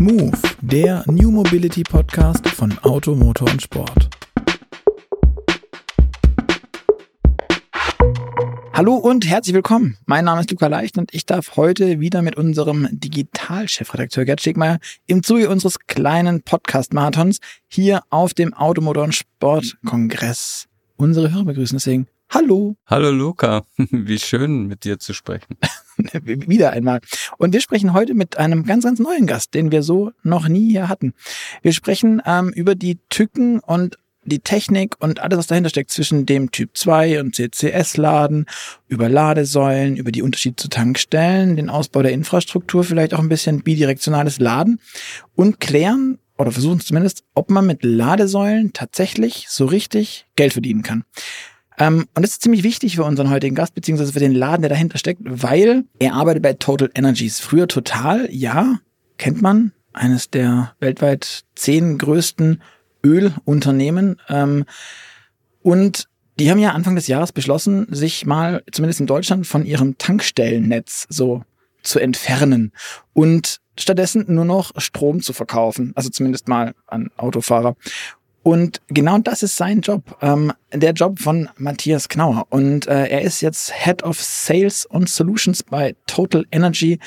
Move, der New Mobility Podcast von Auto, Motor und Sport. Hallo und herzlich willkommen. Mein Name ist Luca Leicht und ich darf heute wieder mit unserem Digitalchefredakteur Gerd Stegmeier im Zuge unseres kleinen Podcast-Marathons hier auf dem Automotor- und Sportkongress unsere Hörer begrüßen. Deswegen, hallo. Hallo Luca, wie schön mit dir zu sprechen. wieder einmal. Und wir sprechen heute mit einem ganz, ganz neuen Gast, den wir so noch nie hier hatten. Wir sprechen ähm, über die Tücken und die Technik und alles, was dahinter steckt zwischen dem Typ 2 und CCS-Laden, über Ladesäulen, über die Unterschiede zu Tankstellen, den Ausbau der Infrastruktur, vielleicht auch ein bisschen bidirektionales Laden und klären oder versuchen zumindest, ob man mit Ladesäulen tatsächlich so richtig Geld verdienen kann. Ähm, und das ist ziemlich wichtig für unseren heutigen Gast, beziehungsweise für den Laden, der dahinter steckt, weil er arbeitet bei Total Energies. Früher Total, ja, kennt man, eines der weltweit zehn größten Ölunternehmen. Ähm, und die haben ja Anfang des Jahres beschlossen, sich mal, zumindest in Deutschland, von ihrem Tankstellennetz so zu entfernen und stattdessen nur noch Strom zu verkaufen. Also zumindest mal an Autofahrer. Und genau das ist sein Job, ähm, der Job von Matthias Knauer. Und äh, er ist jetzt Head of Sales und Solutions bei Total Energy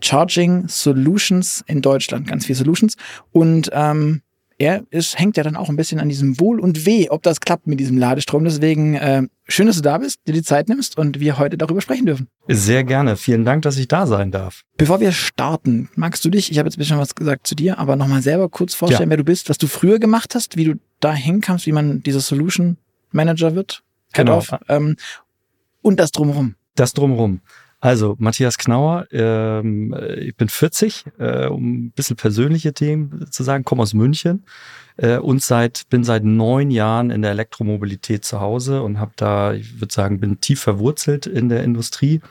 Charging Solutions in Deutschland. Ganz viel Solutions. Und ähm, er ist, hängt ja dann auch ein bisschen an diesem Wohl und Weh, ob das klappt mit diesem Ladestrom. Deswegen äh, schön, dass du da bist, dir die Zeit nimmst und wir heute darüber sprechen dürfen. Sehr gerne. Vielen Dank, dass ich da sein darf. Bevor wir starten, magst du dich, ich habe jetzt ein bisschen was gesagt zu dir, aber nochmal selber kurz vorstellen, ja. wer du bist, was du früher gemacht hast, wie du da hinkamst, wie man dieser Solution Manager wird. Genau. Of, ähm, und das drumherum. Das drumherum. Also, Matthias Knauer, ähm, ich bin 40, äh, um ein bisschen persönliche Themen zu sagen, komme aus München äh, und seit, bin seit neun Jahren in der Elektromobilität zu Hause und habe da, ich würde sagen, bin tief verwurzelt in der Industrie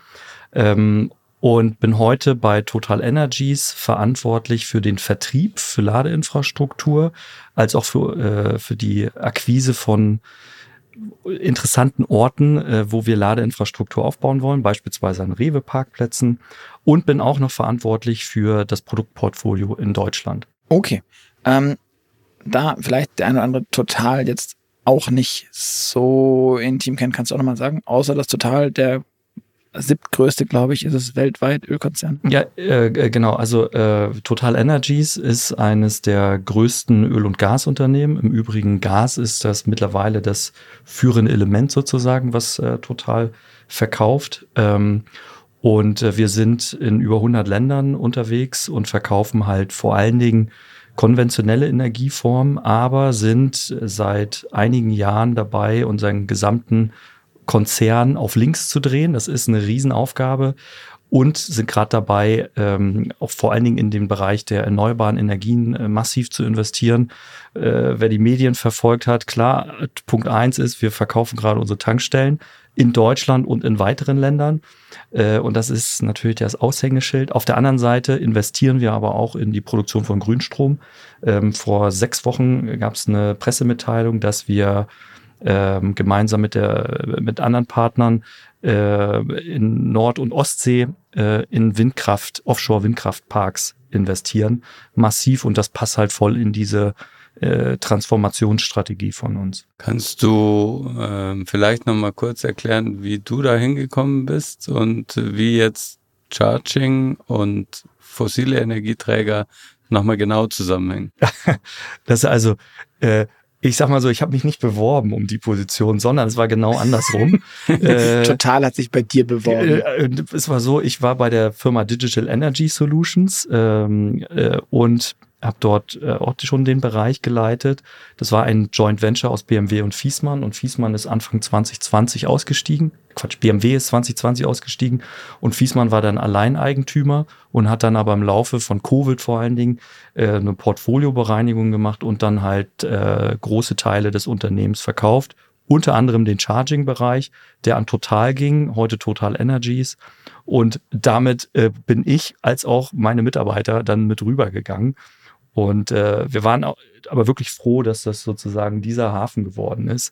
ähm, und bin heute bei Total Energies verantwortlich für den Vertrieb, für Ladeinfrastruktur, als auch für, äh, für die Akquise von interessanten Orten, äh, wo wir Ladeinfrastruktur aufbauen wollen, beispielsweise an Rewe-Parkplätzen und bin auch noch verantwortlich für das Produktportfolio in Deutschland. Okay. Ähm, da vielleicht der eine oder andere total jetzt auch nicht so intim kennt, kannst du auch nochmal sagen, außer dass total der siebtgrößte, glaube ich, ist es weltweit Ölkonzern. Ja, äh, genau. Also äh, Total Energies ist eines der größten Öl- und Gasunternehmen. Im Übrigen Gas ist das mittlerweile das führende Element sozusagen, was äh, Total verkauft. Ähm, und äh, wir sind in über 100 Ländern unterwegs und verkaufen halt vor allen Dingen konventionelle Energieformen, aber sind seit einigen Jahren dabei, unseren gesamten Konzern auf links zu drehen. Das ist eine Riesenaufgabe und sind gerade dabei, ähm, auch vor allen Dingen in den Bereich der erneuerbaren Energien äh, massiv zu investieren. Äh, wer die Medien verfolgt hat, klar, Punkt eins ist, wir verkaufen gerade unsere Tankstellen in Deutschland und in weiteren Ländern. Äh, und das ist natürlich das Aushängeschild. Auf der anderen Seite investieren wir aber auch in die Produktion von Grünstrom. Ähm, vor sechs Wochen gab es eine Pressemitteilung, dass wir ähm, gemeinsam mit, der, mit anderen Partnern äh, in Nord- und Ostsee äh, in Windkraft, Offshore-Windkraftparks investieren, massiv und das passt halt voll in diese äh, Transformationsstrategie von uns. Kannst du äh, vielleicht noch mal kurz erklären, wie du da hingekommen bist und wie jetzt Charging und fossile Energieträger nochmal genau zusammenhängen? das ist also äh, ich sag mal so, ich habe mich nicht beworben um die Position, sondern es war genau andersrum. äh, Total hat sich bei dir beworben. Äh, äh, es war so, ich war bei der Firma Digital Energy Solutions ähm, äh, und habe dort äh, auch schon den Bereich geleitet. Das war ein Joint Venture aus BMW und Fiesmann und Fiesmann ist Anfang 2020 ausgestiegen. Quatsch, BMW ist 2020 ausgestiegen und Fiesmann war dann Alleineigentümer und hat dann aber im Laufe von Covid vor allen Dingen äh, eine Portfoliobereinigung gemacht und dann halt äh, große Teile des Unternehmens verkauft. Unter anderem den Charging-Bereich, der an Total ging, heute Total Energies. Und damit äh, bin ich als auch meine Mitarbeiter dann mit rübergegangen und äh, wir waren aber wirklich froh, dass das sozusagen dieser Hafen geworden ist.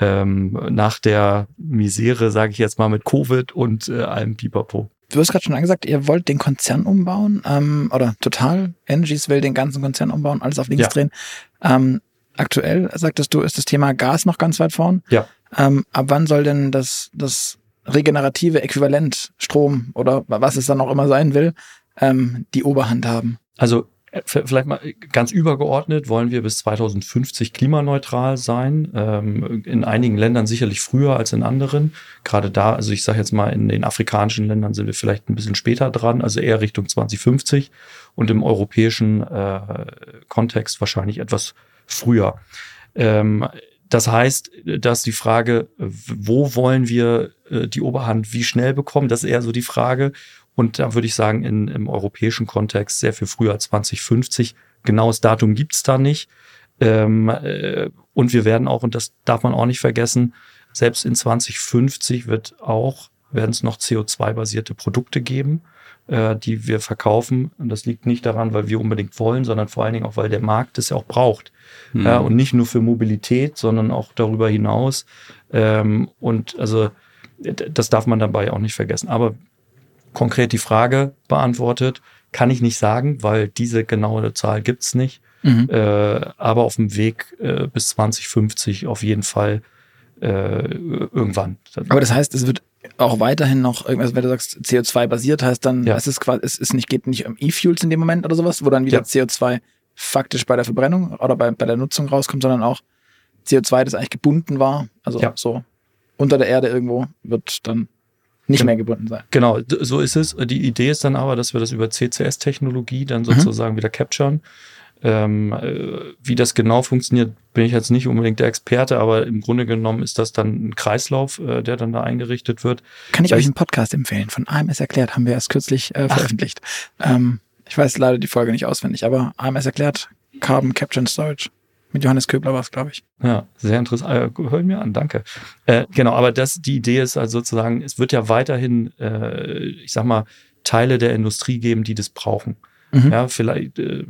Ähm, nach der Misere, sage ich jetzt mal, mit Covid und äh, allem Pipapo. du hast gerade schon angesagt, ihr wollt den Konzern umbauen ähm, oder Total Energies will den ganzen Konzern umbauen, alles auf links Ja. drehen. Ähm, aktuell, sagtest du, ist das Thema Gas noch ganz weit vorn. Ja. Ähm, ab wann soll denn das, das regenerative Äquivalent Strom oder was es dann auch immer sein will, ähm, die Oberhand haben? Also vielleicht mal ganz übergeordnet wollen wir bis 2050 klimaneutral sein. Ähm, in einigen Ländern sicherlich früher als in anderen. Gerade da, also ich sage jetzt mal, in den afrikanischen Ländern sind wir vielleicht ein bisschen später dran, also eher Richtung 2050 und im europäischen äh, Kontext wahrscheinlich etwas früher. Ähm, das heißt, dass die Frage, wo wollen wir äh, die Oberhand wie schnell bekommen, das ist eher so die Frage. Und da würde ich sagen, in, im europäischen Kontext sehr viel früher als 2050. Genaues Datum gibt's da nicht. Ähm, äh, und wir werden auch, und das darf man auch nicht vergessen, selbst in 2050 wird auch, werden es noch CO2-basierte Produkte geben, äh, die wir verkaufen. Und das liegt nicht daran, weil wir unbedingt wollen, sondern vor allen Dingen auch, weil der Markt es ja auch braucht. Hm. Ja, und nicht nur für Mobilität, sondern auch darüber hinaus. Ähm, und also das darf man dabei auch nicht vergessen. Aber konkret die Frage beantwortet, kann ich nicht sagen, weil diese genaue Zahl gibt's nicht. Mhm. Äh, aber auf dem Weg äh, bis 2050 auf jeden Fall äh, irgendwann. Aber das heißt, es wird auch weiterhin noch irgendwas, wenn du sagst, CO2-basiert heißt dann, Ja. es ist quasi, es ist nicht, geht nicht um E-Fuels in dem Moment oder sowas, wo dann wieder Ja. CO2 faktisch bei der Verbrennung oder bei, bei der Nutzung rauskommt, sondern auch CO2, das eigentlich gebunden war, also Ja. so unter der Erde irgendwo, wird dann nicht Genau. mehr gebunden sein. Genau, so ist es. Die Idee ist dann aber, dass wir das über CCS-Technologie dann sozusagen wieder capturen. Ähm, äh, wie das genau funktioniert, bin ich jetzt nicht unbedingt der Experte, aber im Grunde genommen ist das dann ein Kreislauf, äh, der dann da eingerichtet wird. Kann ich Vielleicht- euch einen Podcast empfehlen. Von AMS erklärt, haben wir erst kürzlich äh, veröffentlicht. Ähm, ich weiß leider die Folge nicht auswendig, aber AMS erklärt Carbon Capture and Storage. Mit Johannes Köbler war es, glaube ich. Ja, sehr interessant. Äh, hör mir an, danke. Äh, genau, aber das, die Idee ist also sozusagen, es wird ja weiterhin, äh, ich sag mal, Teile der Industrie geben, die das brauchen. Mhm. Ja, vielleicht äh,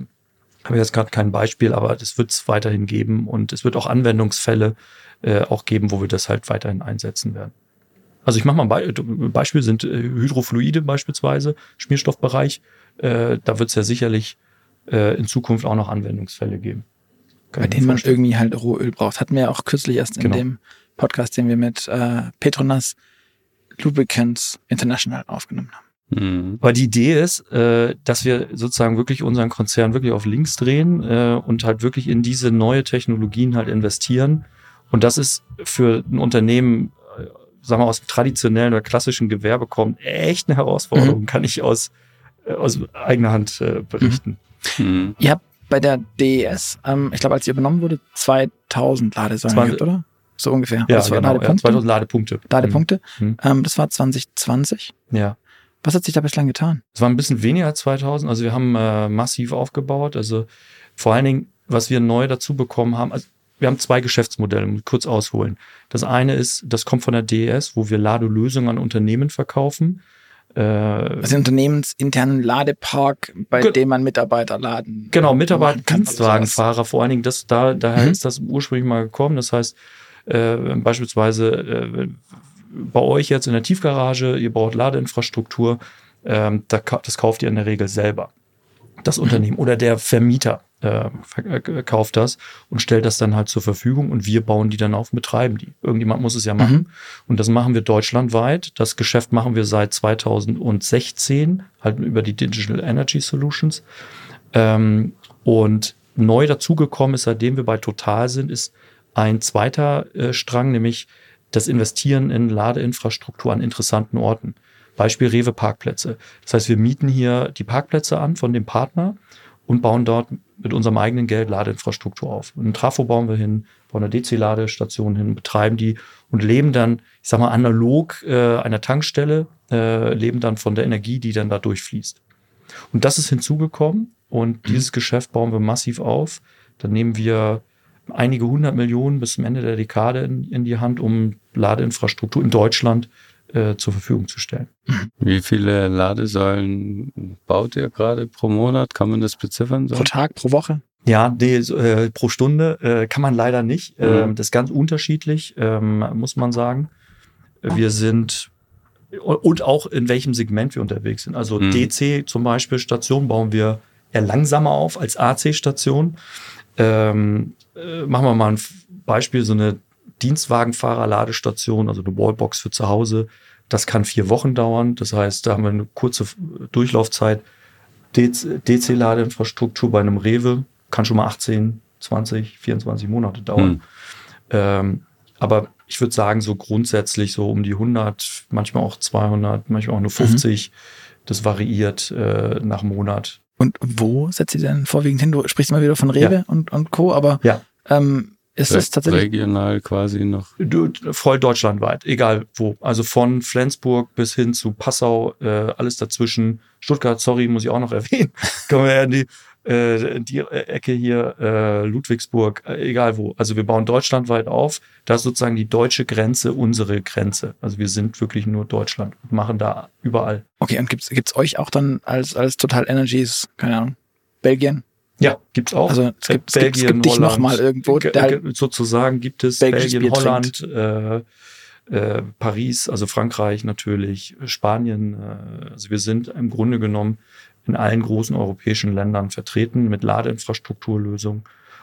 habe ich jetzt gerade kein Beispiel, aber das wird es weiterhin geben und es wird auch Anwendungsfälle äh, auch geben, wo wir das halt weiterhin einsetzen werden. Also ich mache mal ein Be Beispiel, sind äh, Hydrofluide beispielsweise, Schmierstoffbereich. Äh, da wird es ja sicherlich äh, in Zukunft auch noch Anwendungsfälle geben. Bei denen man irgendwie halt Rohöl braucht. Hatten wir ja auch kürzlich erst in Genau. dem Podcast, den wir mit äh, Petronas Lubricants International aufgenommen haben. Hm. Aber die Idee ist, äh, dass wir sozusagen wirklich unseren Konzern wirklich auf links drehen äh, und halt wirklich in diese neue Technologien halt investieren. Und das ist für ein Unternehmen, äh, sagen wir aus dem traditionellen oder klassischen Gewerbe kommt, echt eine Herausforderung, kann ich aus, äh, aus eigener Hand äh, berichten. Hm. Ihr habt bei der DES, ähm, ich glaube, als sie übernommen wurde, 2000 Ladesäulen 20 gehabt, oder? So ungefähr. Ja, das war genau, ja, Ladepunkte. 2000 Ladepunkte. Ladepunkte. Mhm. Ähm, das war 2020. Ja. Was hat sich da bislang getan? Es war ein bisschen weniger als 2000. Also wir haben äh, massiv aufgebaut. Also vor allen Dingen, was wir neu dazu bekommen haben, also wir haben zwei Geschäftsmodelle, muss ich kurz ausholen. Das eine ist, das kommt von der DES, wo wir Ladelösungen an Unternehmen verkaufen. Äh, Also unternehmensinternen Ladepark, bei Ge- dem man Mitarbeiter laden. Genau, Mitarbeiter, kann oder sowas. Dienstwagenfahrer, vor allen Dingen, das, da, daher Mhm. ist das ursprünglich mal gekommen. Das heißt, äh, beispielsweise äh, bei euch jetzt in der Tiefgarage, ihr braucht Ladeinfrastruktur, ka- das kauft ihr in der Regel selber. Das Unternehmen oder der Vermieter äh, äh, kauft das und stellt das dann halt zur Verfügung und wir bauen die dann auf, betreiben die. Irgendjemand muss es ja machen. Und das machen wir deutschlandweit. Das Geschäft machen wir seit 2016, halt über die Digital Energy Solutions. Ähm, und neu dazugekommen ist, seitdem wir bei Total sind, ist ein zweiter äh, Strang, nämlich das Investieren in Ladeinfrastruktur an interessanten Orten. Beispiel Rewe Parkplätze. Das heißt, wir mieten hier die Parkplätze an von dem Partner und bauen dort mit unserem eigenen Geld Ladeinfrastruktur auf. Und einen Trafo bauen wir hin, bauen eine DC-Ladestation hin, betreiben die und leben dann, ich sag mal, analog äh, einer Tankstelle, äh, leben dann von der Energie, die dann da durchfließt. Und das ist hinzugekommen und dieses Geschäft bauen wir massiv auf. Dann nehmen wir einige hundert Millionen bis zum Ende der Dekade in, in die Hand, um Ladeinfrastruktur in Deutschland äh, zur Verfügung zu stellen. Wie viele Ladesäulen baut ihr gerade pro Monat? Kann man das beziffern? So? Pro Tag, pro Woche. Ja, nee, so, äh, pro Stunde äh, kann man leider nicht. Mhm. Ähm, das ist ganz unterschiedlich, ähm, muss man sagen. Wir sind und auch in welchem Segment wir unterwegs sind. Also Mhm. DC zum Beispiel Station bauen wir eher langsamer auf als AC-Station. Ähm, äh, machen wir mal ein Beispiel, so eine Dienstwagenfahrer-Ladestation, also eine Wallbox für zu Hause. Das kann vier Wochen dauern. Das heißt, da haben wir eine kurze Durchlaufzeit. DC-Ladeinfrastruktur bei einem Rewe kann schon mal 18, 20, 24 Monate dauern. Hm. Ähm, aber ich würde sagen, so grundsätzlich so um die 100, manchmal auch 200, manchmal auch nur 50. Das variiert äh, nach Monat. Und wo setzt ihr denn vorwiegend hin? Du sprichst immer wieder von Rewe und, und Co., aber Ja. ähm, ist es tatsächlich. regional quasi noch. Du- Voll deutschlandweit, egal wo. Also von Flensburg bis hin zu Passau, äh, alles dazwischen. Stuttgart, sorry, muss ich auch noch erwähnen. Kommen wir in die, äh, in die Ecke hier, äh, Ludwigsburg, äh, egal wo. Also wir bauen deutschlandweit auf. Da ist sozusagen die deutsche Grenze unsere Grenze. Also wir sind wirklich nur Deutschland und machen da überall. Okay, und gibt's gibt's euch auch dann als, als Total Energies, keine Ahnung, Belgien? Ja, gibt's auch. Also es gibt, es Belgien, gibt, es gibt dich Holland, noch mal irgendwo. Halt, ge- sozusagen gibt es Belgien, Bier Holland, äh, äh, Paris, also Frankreich natürlich, äh, Spanien. Äh, also wir sind im Grunde genommen in allen großen europäischen Ländern vertreten mit Ladeinfrastrukturlösungen.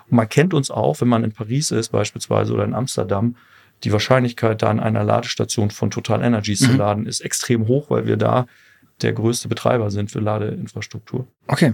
Und man kennt uns auch, wenn man in Paris ist beispielsweise oder in Amsterdam, die Wahrscheinlichkeit, da an einer Ladestation von Total Energies zu Mhm. laden, ist extrem hoch, weil wir da der größte Betreiber sind für Ladeinfrastruktur. okay.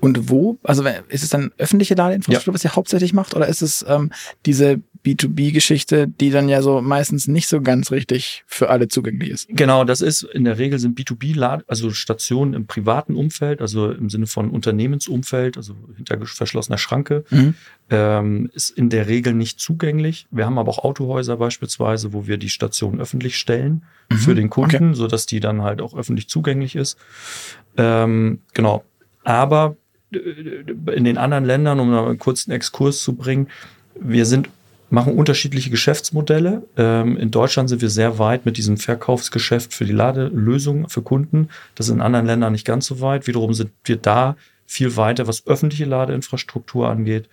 Und wo? Also ist es dann öffentliche Ladeinfrastruktur, was ihr hauptsächlich macht, oder ist es ähm, diese B2B-Geschichte, die dann ja so meistens nicht so ganz richtig für alle zugänglich ist? Genau, das ist in der Regel sind B2B, also Stationen im privaten Umfeld, also im Sinne von Unternehmensumfeld, also hinter verschlossener Schranke, Mhm. ähm, ist in der Regel nicht zugänglich. Wir haben aber auch Autohäuser beispielsweise, wo wir die Station öffentlich stellen Mhm. für den Kunden, so dass die dann halt auch öffentlich zugänglich ist. Ähm, genau. Aber in den anderen Ländern, um einen kurzen Exkurs zu bringen, wir sind machen unterschiedliche Geschäftsmodelle. Ähm, in Deutschland sind wir sehr weit mit diesem Verkaufsgeschäft für die Ladelösung für Kunden. Das ist in anderen Ländern nicht ganz so weit. Wiederum sind wir da viel weiter, was öffentliche Ladeinfrastruktur angeht.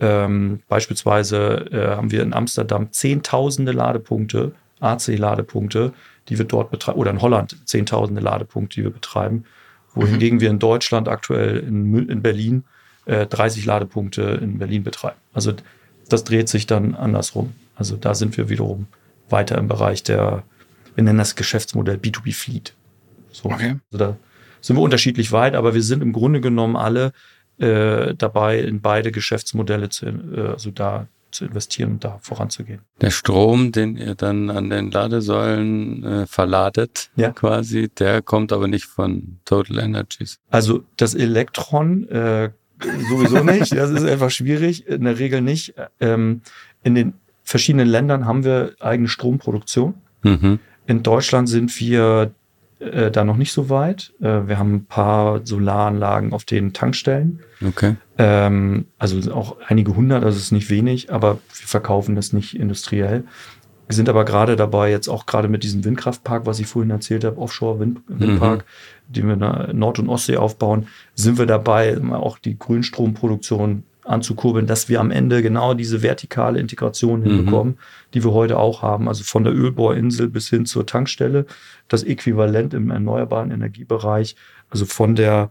Ähm, beispielsweise äh, haben wir in Amsterdam zehntausende Ladepunkte, AC-Ladepunkte, die wir dort betreiben, oder in Holland zehntausende Ladepunkte, die wir betreiben, wohingegen wir in Deutschland aktuell in, in Berlin äh, 30 Ladepunkte in Berlin betreiben. Also das dreht sich dann andersrum. Also da sind wir wiederum weiter im Bereich der, wir nennen das Geschäftsmodell B2B Fleet. So. Okay. Also da sind wir unterschiedlich weit, aber wir sind im Grunde genommen alle äh, dabei, in beide Geschäftsmodelle zu, äh, also da zu investieren und da voranzugehen. Der Strom, den ihr dann an den Ladesäulen äh, verladet, Ja. quasi, der kommt aber nicht von Total Energies. Also das Elektron äh, sowieso nicht. Das ist einfach schwierig. In der Regel nicht. Ähm, in den verschiedenen Ländern haben wir eigene Stromproduktion. Mhm. In Deutschland sind wir äh, da noch nicht so weit. Äh, wir haben ein paar Solaranlagen auf den Tankstellen. Okay. Ähm, also auch einige hundert, also es ist nicht wenig, aber wir verkaufen das nicht industriell. Wir sind aber gerade dabei, jetzt auch gerade mit diesem Windkraftpark, was ich vorhin erzählt habe, Offshore-Windpark, den wir in Nord- und Ostsee aufbauen, sind wir dabei, auch die Grünstromproduktion anzukurbeln, dass wir am Ende genau diese vertikale Integration Mhm. hinbekommen, die wir heute auch haben. Also von der Ölbohrinsel bis hin zur Tankstelle, das Äquivalent im erneuerbaren Energiebereich, also von der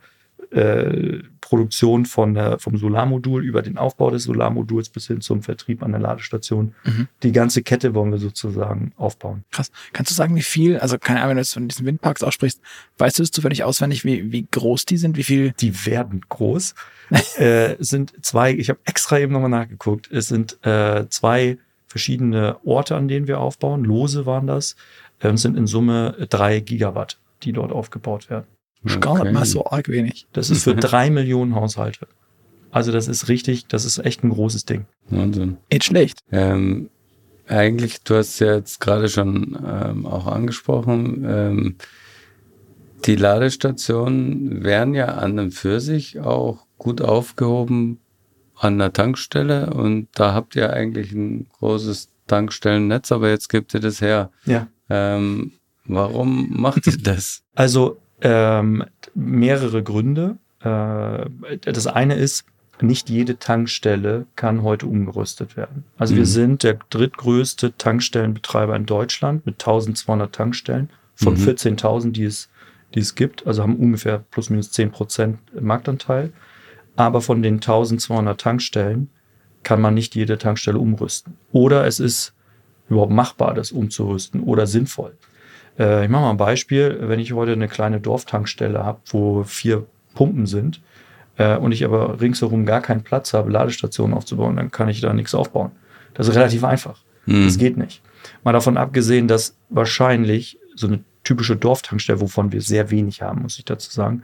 äh, Produktion von der, vom Solarmodul über den Aufbau des Solarmoduls bis hin zum Vertrieb an der Ladestation. Mhm. Die ganze Kette wollen wir sozusagen aufbauen. Krass. Kannst du sagen, wie viel, also keine Ahnung, wenn du jetzt von diesen Windparks aussprichst, weißt du es zufällig auswendig, wie, wie groß die sind, wie viel? Die werden groß. äh, es sind zwei, ich habe extra eben nochmal nachgeguckt, es sind äh, zwei verschiedene Orte, an denen wir aufbauen. Lose waren das. Ähm, sind in Summe drei Gigawatt, die dort aufgebaut werden. Gar nicht Okay. mal so arg wenig. Das ist für drei Millionen Haushalte. Also das ist richtig, das ist echt ein großes Ding. Wahnsinn. Nicht schlecht. Ähm, eigentlich, du hast ja jetzt gerade schon ähm, auch angesprochen, ähm, die Ladestationen wären ja an und für sich auch gut aufgehoben an der Tankstelle und da habt ihr eigentlich ein großes Tankstellennetz, aber jetzt gebt ihr das her. Ja. Ähm, warum macht ihr das? Also ähm, mehrere Gründe. Äh, das eine ist, nicht jede Tankstelle kann heute umgerüstet werden. Also wir Mhm. sind der drittgrößte Tankstellenbetreiber in Deutschland mit 1200 Tankstellen. von Mhm. 14.000, die es, die es gibt. Also haben ungefähr plus minus 10 Prozent Marktanteil. Aber von den 1200 Tankstellen kann man nicht jede Tankstelle umrüsten. Oder es ist überhaupt machbar, das umzurüsten oder sinnvoll. Äh, ich mache mal ein Beispiel. Wenn ich heute eine kleine Dorftankstelle habe, wo vier Pumpen sind äh, und ich aber ringsherum gar keinen Platz habe, Ladestationen aufzubauen, dann kann ich da nichts aufbauen. Das ist relativ einfach. Mhm. Das geht nicht. Mal davon abgesehen, dass wahrscheinlich so eine typische Dorftankstelle, wovon wir sehr wenig haben, muss ich dazu sagen,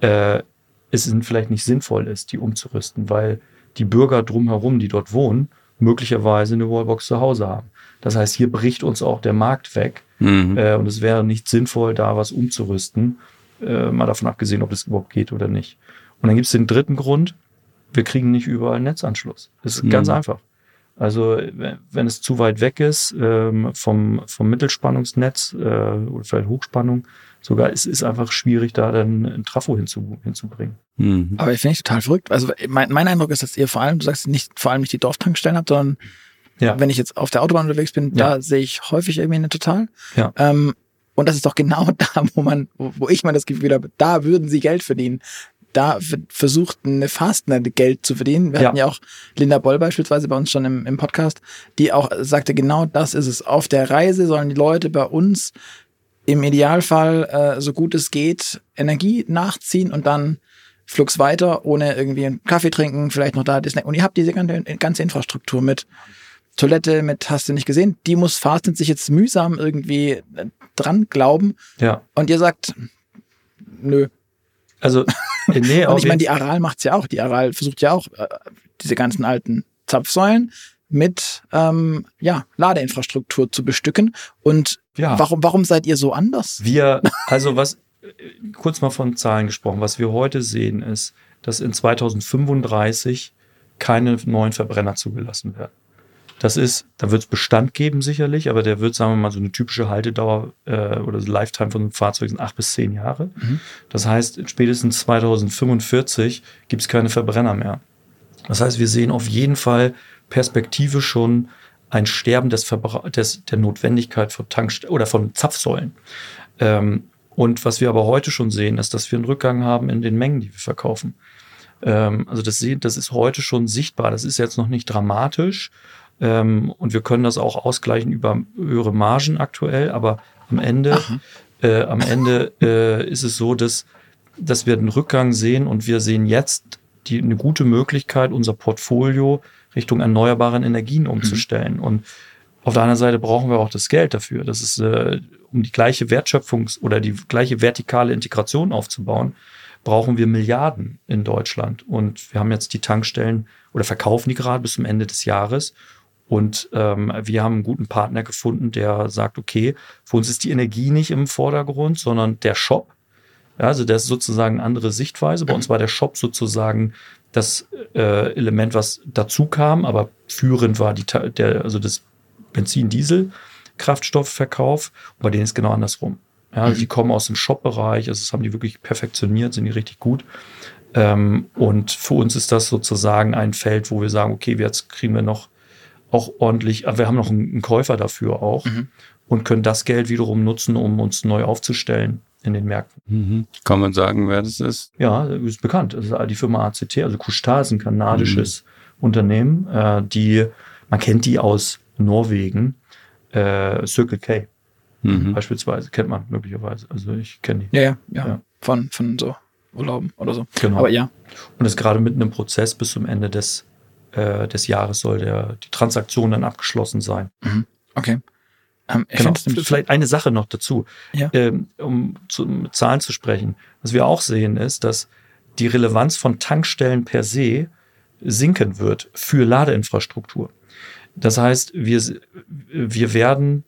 äh, es vielleicht nicht sinnvoll ist, die umzurüsten, weil die Bürger drumherum, die dort wohnen, möglicherweise eine Wallbox zu Hause haben. Das heißt, hier bricht uns auch der Markt weg Mhm. äh, und es wäre nicht sinnvoll, da was umzurüsten, äh, mal davon abgesehen, ob das überhaupt geht oder nicht. Und dann gibt es den dritten Grund, wir kriegen nicht überall einen Netzanschluss. Das ist Mhm. ganz einfach. Also wenn wenn es zu weit weg ist ähm, vom, vom Mittelspannungsnetz äh, oder vielleicht Hochspannung, sogar es ist einfach schwierig, da dann ein Trafo hinzu, hinzubringen. Mhm. Aber ich finde ich total verrückt. Also mein, mein Eindruck ist, dass ihr vor allem, du sagst nicht vor allem nicht die Dorftankstellen habt, sondern Ja. wenn ich jetzt auf der Autobahn unterwegs bin, Ja. da sehe ich häufig irgendwie eine Total. Ja. Ähm, und das ist doch genau da, wo man, wo, ich mal das Gefühl habe, da würden sie Geld verdienen. Da versucht eine Fastner Geld zu verdienen. Wir Ja. hatten ja auch Linda Boll beispielsweise bei uns schon im, im Podcast, die auch sagte, genau das ist es. Auf der Reise sollen die Leute bei uns im Idealfall, äh, so gut es geht, Energie nachziehen und dann flugs weiter, ohne irgendwie einen Kaffee trinken, vielleicht noch da Snack. Und ihr habt diese ganze Infrastruktur mit Toilette, mit hast du nicht gesehen, die muss Fastnet sich jetzt mühsam irgendwie äh, dran glauben. Ja. Und ihr sagt, nö. Also, äh, nee, Und ich meine, die Aral macht's ja auch. Die Aral versucht ja auch, äh, diese ganzen alten Zapfsäulen mit ähm, ja, Ladeinfrastruktur zu bestücken. Und ja. warum, warum seid ihr so anders? Wir, also was, kurz mal von Zahlen gesprochen, was wir heute sehen ist, dass in 2035 keine neuen Verbrenner zugelassen werden. Das ist, da wird es Bestand geben sicherlich, aber der wird, sagen wir mal, so eine typische Haltedauer äh, oder so Lifetime von einem Fahrzeug sind acht bis zehn Jahre. Mhm. Das heißt, spätestens 2045 gibt es keine Verbrenner mehr. Das heißt, wir sehen auf jeden Fall Perspektive schon ein Sterben des, Verbra des der Notwendigkeit von Tankst oder von Zapfsäulen. Ähm, und was wir aber heute schon sehen, ist, dass wir einen Rückgang haben in den Mengen, die wir verkaufen. Ähm, also das, das ist heute schon sichtbar. Das ist jetzt noch nicht dramatisch. Ähm, und wir können das auch ausgleichen über höhere Margen aktuell. Aber am Ende, äh, am Ende äh, ist es so, dass, dass wir einen Rückgang sehen und wir sehen jetzt die, eine gute Möglichkeit, unser Portfolio Richtung erneuerbaren Energien umzustellen. Und auf der anderen Seite brauchen wir auch das Geld dafür. Das ist, äh, um die gleiche Wertschöpfungs- oder die gleiche vertikale Integration aufzubauen, brauchen wir Milliarden in Deutschland. Und wir haben jetzt die Tankstellen oder verkaufen die gerade bis zum Ende des Jahres. Und ähm, wir haben einen guten Partner gefunden, der sagt, okay, für uns ist die Energie nicht im Vordergrund, sondern der Shop. Ja, also das ist sozusagen eine andere Sichtweise. Bei uns war der Shop sozusagen das äh, Element, was dazu kam, aber führend war die, der, also das Benzin-Diesel-Kraftstoffverkauf. Und bei denen ist genau andersrum. Ja, also die kommen aus dem Shop-Bereich, also das haben die wirklich perfektioniert, sind die richtig gut. Ähm, und für uns ist das sozusagen ein Feld, wo wir sagen, okay, jetzt kriegen wir noch auch ordentlich, aber wir haben noch einen, Käufer dafür auch Mhm. und können das Geld wiederum nutzen, um uns neu aufzustellen in den Märkten. Mhm. Kann man sagen, wer das ist? Ja, ist bekannt. Das ist die Firma ACT, also Couche-Tard ist ein kanadisches Unternehmen, äh, die, man kennt die aus Norwegen, äh, Circle K Mhm. beispielsweise, kennt man möglicherweise. Also ich kenne die. Ja, ja, ja. Ja. Von, von so Urlauben oder so. Genau. Aber ja. Und ist gerade mitten im Prozess bis zum Ende des, äh, des Jahres soll der, die Transaktion dann abgeschlossen sein. Okay. Ähm, Genau. Vielleicht eine Sache noch dazu, Ja. ähm, um zu, mit Zahlen zu sprechen. Was wir auch sehen, ist, dass die Relevanz von Tankstellen per se sinken wird für Ladeinfrastruktur. Das heißt, wir, wir werden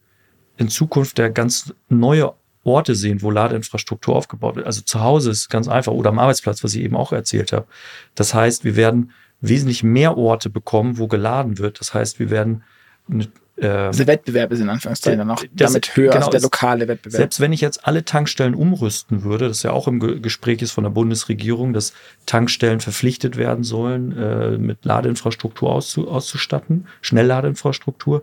in Zukunft der ganz neue Orte sehen, wo Ladeinfrastruktur aufgebaut wird. Also zu Hause ist ganz einfach oder am Arbeitsplatz, was ich eben auch erzählt habe. Das heißt, wir werden wesentlich mehr Orte bekommen, wo geladen wird. Das heißt, wir werden eine, Diese Wettbewerbe sind in Anführungszeichen dann auch damit höher, genau, also der lokale Wettbewerb. selbst wenn ich jetzt alle Tankstellen umrüsten würde, das ja auch im Ge Gespräch ist von der Bundesregierung, dass Tankstellen verpflichtet werden sollen, äh, mit Ladeinfrastruktur auszu auszustatten, Schnellladeinfrastruktur,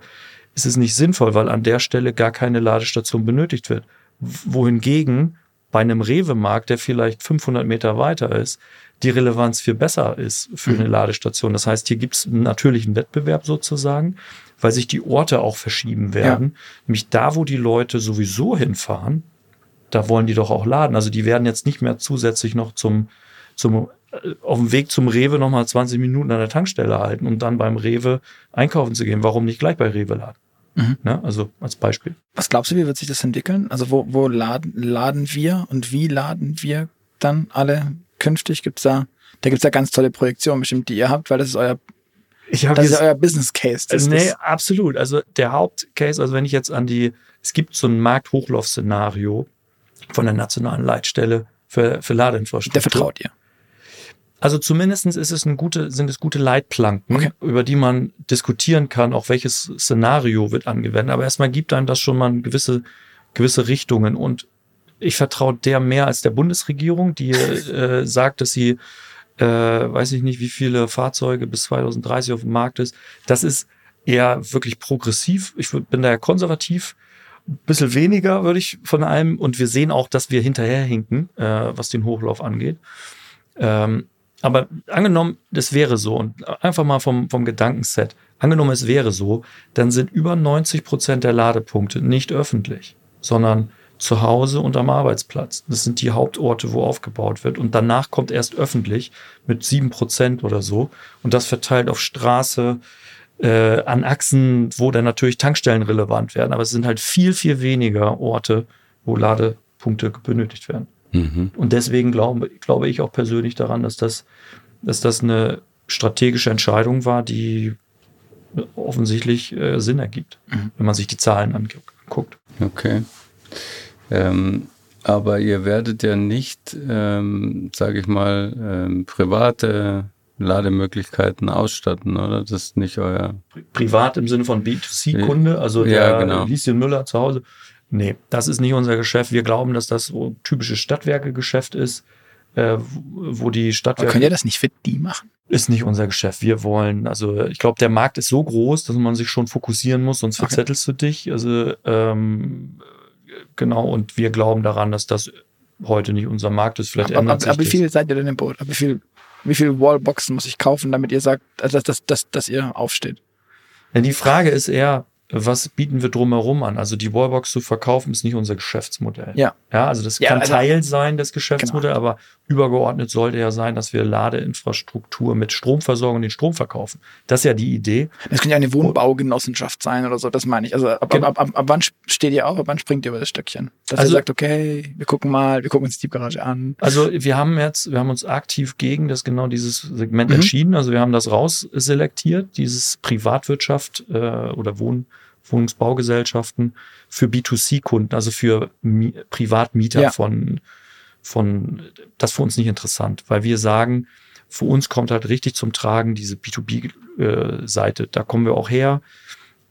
ist es nicht sinnvoll, weil an der Stelle gar keine Ladestation benötigt wird. wohingegen bei einem Rewe-Markt, der vielleicht 500 Meter weiter ist, die Relevanz viel besser ist für eine mhm. Ladestation. Das heißt, hier gibt es einen natürlichen Wettbewerb sozusagen, weil sich die Orte auch verschieben werden. Ja. Nämlich da, wo die Leute sowieso hinfahren, da wollen die doch auch laden. Also die werden jetzt nicht mehr zusätzlich noch zum, zum äh, auf dem Weg zum Rewe nochmal 20 Minuten an der Tankstelle halten, um dann beim Rewe einkaufen zu gehen. Warum nicht gleich bei Rewe laden? Mhm. Ne? Also als Beispiel. Was glaubst du, wie wird sich das entwickeln? Also wo, wo laden, laden wir und wie laden wir dann alle künftig? Gibt's da, da gibt's da ganz tolle Projektionen bestimmt, die ihr habt, weil das ist euer ich das jetzt, ist euer Business Case. Das nee, das. absolut. Also der Hauptcase, also wenn ich jetzt an die, es gibt so ein Markthochlauf-Szenario von der nationalen Leitstelle für, für Ladeinfrastruktur. Der vertraut ihr. Also zumindestens ist es eine gute, sind es gute Leitplanken, okay. über die man diskutieren kann, auch welches Szenario wird angewendet. Aber erstmal gibt einem das schon mal gewisse, gewisse Richtungen. Und ich vertraue der mehr als der Bundesregierung, die äh, sagt, dass sie, äh, weiß ich nicht, wie viele Fahrzeuge bis 2030 auf dem Markt ist. Das ist eher wirklich progressiv. Ich bin da ja konservativ. Ein bisschen weniger würde ich von allem. Und wir sehen auch, dass wir hinterherhinken, äh, was den Hochlauf angeht. Ähm, aber angenommen, das wäre so und einfach mal vom, vom Gedankenset. Angenommen, es wäre so, dann sind über 90 Prozent der Ladepunkte nicht öffentlich, sondern zu Hause und am Arbeitsplatz. Das sind die Hauptorte, wo aufgebaut wird. Und danach kommt erst öffentlich mit sieben Prozent oder so. Und das verteilt auf Straße, äh, an Achsen, wo dann natürlich Tankstellen relevant werden. Aber es sind halt viel, viel weniger Orte, wo Ladepunkte benötigt werden. Mhm. Und deswegen glaube, glaube ich auch persönlich daran, dass das, dass das eine strategische Entscheidung war, die offensichtlich äh, Sinn ergibt, mhm. wenn man sich die Zahlen anguckt. Okay. Ähm, aber ihr werdet ja nicht, ähm, sage ich mal, ähm, private Lademöglichkeiten ausstatten, oder? Das ist nicht euer. Privat im Sinne von B2C-Kunde, also der ja, genau. Lieschen Müller zu Hause. Nee, das ist nicht unser Geschäft. Wir glauben, dass das so typisches Stadtwerke-Geschäft ist, äh, wo die Stadtwerke. Aber können ihr das nicht für die machen? Ist nicht unser Geschäft. Wir wollen, also ich glaube, der Markt ist so groß, dass man sich schon fokussieren muss, sonst okay. verzettelst du dich. Also ähm, genau, und wir glauben daran, dass das heute nicht unser Markt ist. Vielleicht aber, ändert aber, aber wie viel seid ihr denn im Boot? Wie viel, wie viel Wallboxen muss ich kaufen, damit ihr sagt, dass, dass, dass, dass ihr aufsteht? Ja, die Frage ist eher, was bieten wir drumherum an? Also die Wallbox zu verkaufen ist nicht unser Geschäftsmodell. Ja. Ja, also das ja, kann also, Teil sein des Geschäftsmodells, genau. aber übergeordnet sollte ja sein, dass wir Ladeinfrastruktur mit Stromversorgung den Strom verkaufen. Das ist ja die Idee. Das könnte ja eine Wohnbaugenossenschaft sein oder so, das meine ich. Also ab, genau. ab, ab, ab, wann steht ihr auf, ab wann springt ihr über das Stöckchen? Dass also, ihr sagt, okay, wir gucken mal, wir gucken uns die Garage an. Also wir haben jetzt, wir haben uns aktiv gegen das genau dieses Segment mhm. entschieden. Also wir haben das rausselektiert, dieses Privatwirtschaft äh, oder Wohn Wohnungsbaugesellschaften für B2C-Kunden, also für Mi Privatmieter ja. von, von, das ist für uns nicht interessant, weil wir sagen, für uns kommt halt richtig zum Tragen diese B2B-Seite. Äh, da kommen wir auch her.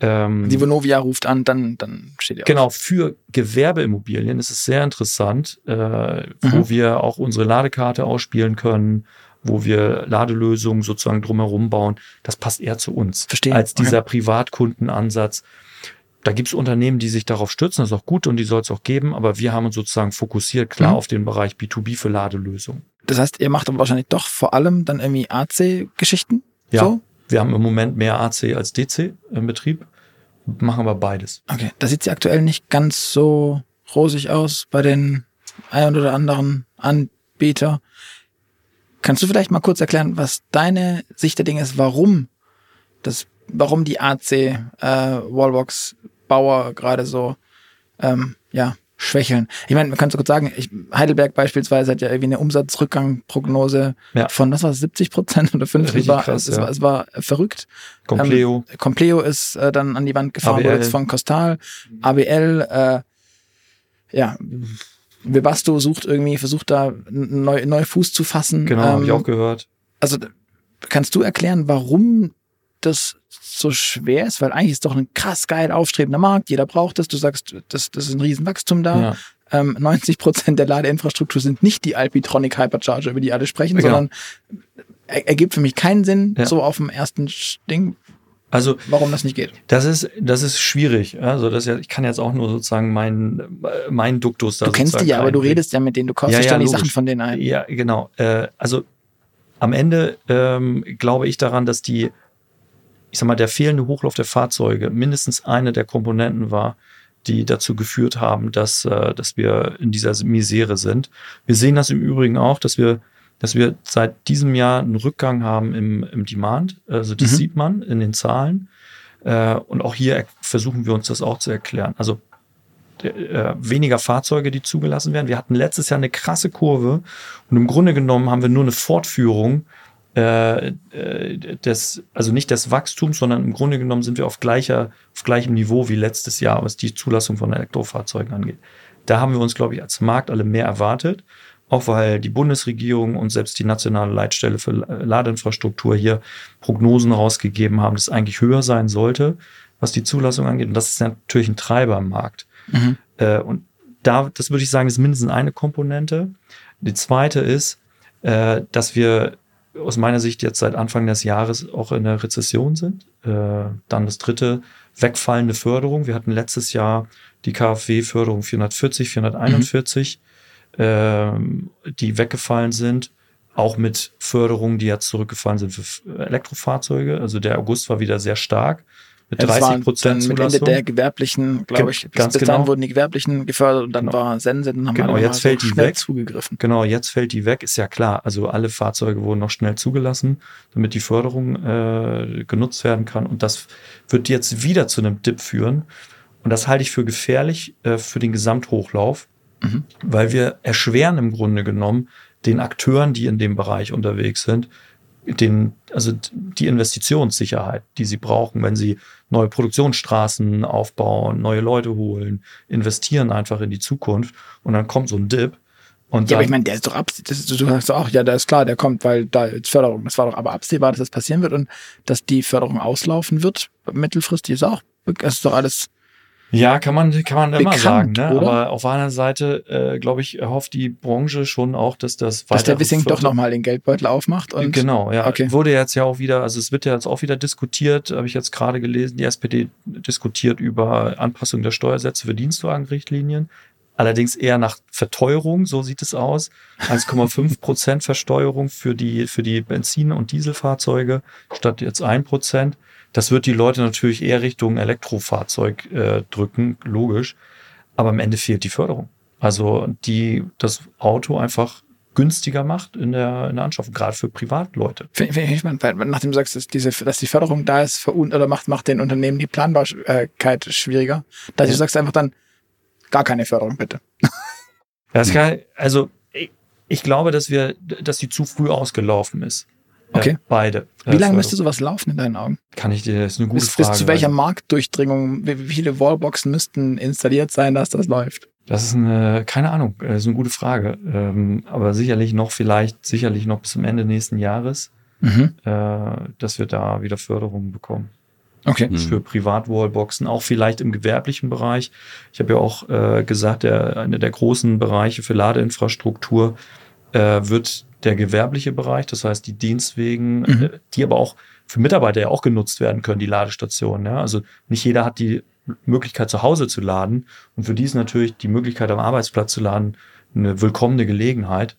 Ähm, die Vonovia ruft an, dann, dann steht ihr Genau, auf. für Gewerbeimmobilien ist es sehr interessant, äh, mhm. wo wir auch unsere Ladekarte ausspielen können, wo wir Ladelösungen sozusagen drumherum bauen. Das passt eher zu uns Verstehe. als dieser okay. Privatkundenansatz. Da gibt es Unternehmen, die sich darauf stürzen, das ist auch gut und die soll es auch geben, aber wir haben uns sozusagen fokussiert klar mhm. auf den Bereich B2B für Ladelösungen. Das heißt, ihr macht aber wahrscheinlich doch vor allem dann irgendwie AC-Geschichten? Ja, so? wir haben im Moment mehr AC als DC im Betrieb, machen aber beides. Okay, da sieht sie aktuell nicht ganz so rosig aus bei den ein oder anderen Anbieter. Kannst du vielleicht mal kurz erklären, was deine Sicht der Dinge ist, warum das, warum die AC äh, Wallbox Bauer gerade so ähm, ja schwächeln. Ich meine, man kann so kurz sagen, ich, Heidelberg beispielsweise hat ja irgendwie eine Umsatzrückgangprognose ja. von, was war es, 70 Prozent oder 50? War, krass, es, ja. war, es war verrückt. Compleo. Ähm, Compleo ist äh, dann an die Wand gefahren, wurde von Costal. ABL, äh, ja, Webasto sucht irgendwie, versucht da neu, neu Fuß zu fassen. Genau, ähm, habe ich auch gehört. Also kannst du erklären, warum das so schwer ist? Weil eigentlich ist doch ein krass geil aufstrebender Markt. Jeder braucht das. Du sagst, das, das ist ein Riesenwachstum da. Ja. Ähm, 90 Prozent der Ladeinfrastruktur sind nicht die Alpitronic Hypercharger, über die alle sprechen, genau. sondern er, ergibt für mich keinen Sinn, ja. so auf dem ersten Ding. Also warum das nicht geht. Das ist das ist schwierig. Also das ja, ich kann jetzt auch nur sozusagen meinen mein Duktus da. Du kennst die ja, aber du redest ja mit denen, du kaufst ja, ja, ständig Sachen von denen ein. Ja, genau. Äh, also am Ende ähm, glaube ich daran, dass die, ich sag mal, der fehlende Hochlauf der Fahrzeuge mindestens eine der Komponenten war, die dazu geführt haben, dass, äh, dass wir in dieser Misere sind. Wir sehen das im Übrigen auch, dass wir dass wir seit diesem Jahr einen Rückgang haben im, im Demand. Also das mhm. sieht man in den Zahlen. Äh, und auch hier versuchen wir uns das auch zu erklären. Also äh, weniger Fahrzeuge, die zugelassen werden. Wir hatten letztes Jahr eine krasse Kurve und im Grunde genommen haben wir nur eine Fortführung äh, äh des, also nicht des Wachstums, sondern im Grunde genommen sind wir auf gleicher, auf gleichem Niveau wie letztes Jahr, was die Zulassung von Elektrofahrzeugen angeht. Da haben wir uns, glaube ich, als Markt alle mehr erwartet auch weil die Bundesregierung und selbst die nationale Leitstelle für Ladeinfrastruktur hier Prognosen rausgegeben haben, dass es eigentlich höher sein sollte, was die Zulassung angeht. Und das ist natürlich ein Treiber im Markt. Mhm. Äh, und da, das würde ich sagen, ist mindestens eine Komponente. Die zweite ist, äh, dass wir aus meiner Sicht jetzt seit Anfang des Jahres auch in der Rezession sind. Äh, dann das dritte, wegfallende Förderung. Wir hatten letztes Jahr die KfW-Förderung 440, 441. Mhm ähm, die weggefallen sind. Auch mit Förderungen, die jetzt zurückgefallen sind für Elektrofahrzeuge. Also der August war wieder sehr stark. Mit 30 Prozent Mit Ende der gewerblichen, glaube ich, bis, bis genau. dann wurden die gewerblichen gefördert und dann genau. war Sense, dann haben genau, wir jetzt fällt die weg. zugegriffen. Genau, jetzt fällt die weg, ist ja klar. Also alle Fahrzeuge wurden noch schnell zugelassen, damit die Förderung äh, genutzt werden kann. Und das wird jetzt wieder zu einem Dip führen. Und das halte ich für gefährlich äh, für den Gesamthochlauf, Mhm. Weil wir erschweren im Grunde genommen den Akteuren, die in dem Bereich unterwegs sind, den, also die Investitionssicherheit, die sie brauchen, wenn sie neue Produktionsstraßen aufbauen, neue Leute holen, investieren einfach in die Zukunft und dann kommt so ein Dip. Und ja, aber ich meine, der ist doch absehbar. Du sagst auch, ja, da ist klar, der kommt, weil da ist Förderung. Das war doch aber absehbar, dass das passieren wird und dass die Förderung auslaufen wird. Mittelfristig ist auch, das ist doch alles ja, kann man, kann man immer sagen. Ne? Aber auf einer Seite, äh, glaube ich, hofft die Branche schon auch, dass das weiter. Dass der Wissing doch nochmal den Geldbeutel aufmacht. Und genau, ja. Okay. Wurde jetzt ja auch wieder, also es wird ja jetzt auch wieder diskutiert, habe ich jetzt gerade gelesen, die SPD diskutiert über Anpassung der Steuersätze für Dienstwagenrichtlinien. Allerdings eher nach Verteuerung, so sieht es aus. 1,5 Prozent Versteuerung für die, für die Benzin- und Dieselfahrzeuge statt jetzt ein Prozent. Das wird die Leute natürlich eher Richtung Elektrofahrzeug äh, drücken, logisch. Aber am Ende fehlt die Förderung. Also die das Auto einfach günstiger macht in der, in der Anschaffung, gerade für Privatleute. Ich weil nachdem du sagst, dass, diese, dass die Förderung da ist, oder macht, macht den Unternehmen die Planbarkeit schwieriger, dass ja. du sagst einfach dann, gar keine Förderung bitte. Das kann, also ich, ich glaube, dass wir, dass die zu früh ausgelaufen ist. Okay. Äh, beide. Wie lange müsste sowas laufen in deinen Augen? Kann ich dir, das ist eine gute bis, Frage. Bis zu welcher Marktdurchdringung, wie, viele Wallboxen müssten installiert sein, dass das läuft? Das ist eine, keine Ahnung, das ist eine gute Frage. Ähm, aber sicherlich noch, vielleicht, sicherlich noch bis zum Ende nächsten Jahres, mhm. äh, dass wir da wieder Förderungen bekommen. Okay. Für Privatwallboxen, auch vielleicht im gewerblichen Bereich. Ich habe ja auch äh, gesagt, der, einer der großen Bereiche für Ladeinfrastruktur äh, wird der gewerbliche Bereich, das heißt die Dienstwegen, mhm. Äh, die aber auch für Mitarbeiter ja auch genutzt werden können, die Ladestationen. Ja? Also nicht jeder hat die Möglichkeit zu Hause zu laden und für die ist natürlich die Möglichkeit am Arbeitsplatz zu laden eine willkommene Gelegenheit.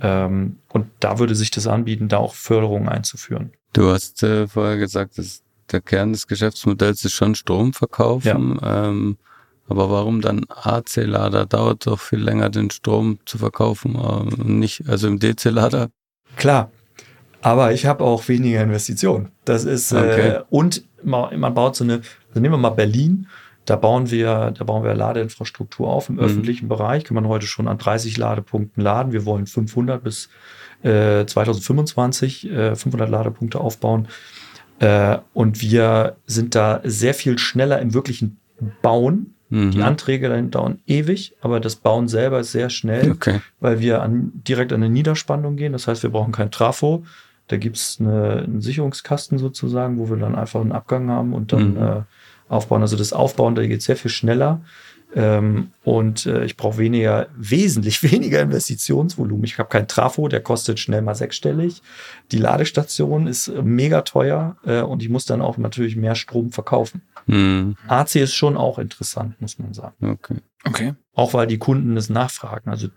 Ähm, und da würde sich das anbieten, da auch Förderungen einzuführen. Du hast äh, vorher gesagt, dass der Kern des Geschäftsmodells ist schon Strom verkaufen. Ja. Ähm, aber warum dann AC-Lader? Dauert doch viel länger, den Strom zu verkaufen, äh, nicht, also im DC-Lader. Klar. Aber ich habe auch weniger Investitionen. Das ist, äh, okay. äh, und man, man baut so eine, also nehmen wir mal Berlin, da bauen wir, da bauen wir Ladeinfrastruktur auf im mhm. öffentlichen Bereich. Kann man heute schon an 30 Ladepunkten laden. Wir wollen 500 bis äh, 2025 äh, 500 Ladepunkte aufbauen. Äh, und wir sind da sehr viel schneller im wirklichen Bauen Mhm. Die Anträge dauern ewig, aber das Bauen selber ist sehr schnell, okay. weil wir an, direkt an eine Niederspannung gehen. Das heißt, wir brauchen kein Trafo. Da gibt's eine, einen Sicherungskasten sozusagen, wo wir dann einfach einen Abgang haben und dann mhm. äh, aufbauen. Also das Aufbauen, da geht sehr viel schneller. Ähm, und äh, ich brauche weniger, wesentlich weniger Investitionsvolumen. Ich habe kein Trafo, der kostet schnell mal sechsstellig. Die Ladestation ist äh, mega teuer äh, und ich muss dann auch natürlich mehr Strom verkaufen. Hm. AC ist schon auch interessant, muss man sagen. Okay. Okay. Auch weil die Kunden es nachfragen. Also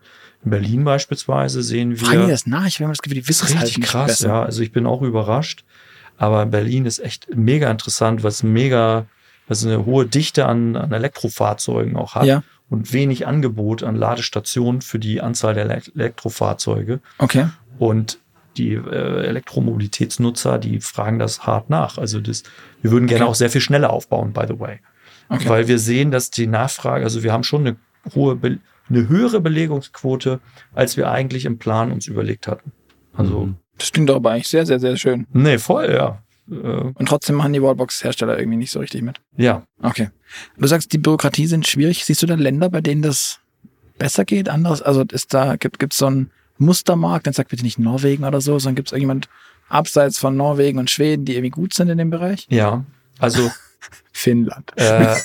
in Berlin beispielsweise sehen wir. Fragen die das nach? Ich habe das Gefühl, die wissen es ist halt krass, besser. ja. Also ich bin auch überrascht. Aber Berlin ist echt mega interessant, was mega, was eine hohe Dichte an, an Elektrofahrzeugen auch hat Ja, und wenig Angebot an Ladestationen für die Anzahl der Ele- Elektrofahrzeuge. okay. Und die äh, Elektromobilitätsnutzer, die fragen das hart nach. Also das, wir würden gerne Okay. auch sehr viel schneller aufbauen, by the way. okay. Weil wir sehen, dass die Nachfrage, also wir haben schon eine hohe, Be eine höhere Belegungsquote, als wir eigentlich im Plan uns überlegt hatten. Also, Mhm. das klingt doch aber eigentlich sehr, sehr, sehr schön. nee, voll, ja. Äh, Und trotzdem machen die Wallbox-Hersteller irgendwie nicht so richtig mit. ja, Okay. Du sagst, die Bürokratie sind schwierig. Siehst du da Länder, bei denen das besser geht? Anderes? Also ist da, gibt es so einen Mustermarkt, dann sagt bitte nicht Norwegen oder so, sondern gibt es irgendjemand abseits von Norwegen und Schweden, die irgendwie gut sind in dem Bereich? ja. Also, Finnland. äh,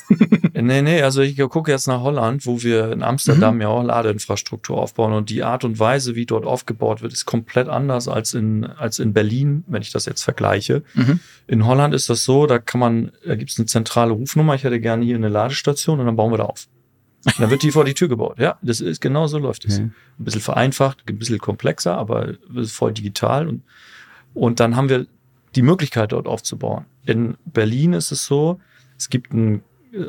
nee, nee, also ich gucke jetzt nach Holland, wo wir in Amsterdam ja auch Ladeinfrastruktur aufbauen und die Art und Weise, wie dort aufgebaut wird, ist komplett anders als in, als in Berlin, wenn ich das jetzt vergleiche. Mhm. In Holland ist das so, da kann man, da gibt es eine zentrale Rufnummer, ich hätte gerne hier eine Ladestation und dann bauen wir da auf. Und dann wird die vor die Tür gebaut. Ja, das ist genau so läuft es. Okay. Ein bisschen vereinfacht, ein bisschen komplexer, aber voll digital. Und, und dann haben wir die Möglichkeit, dort aufzubauen. In Berlin ist es so, es gibt einen,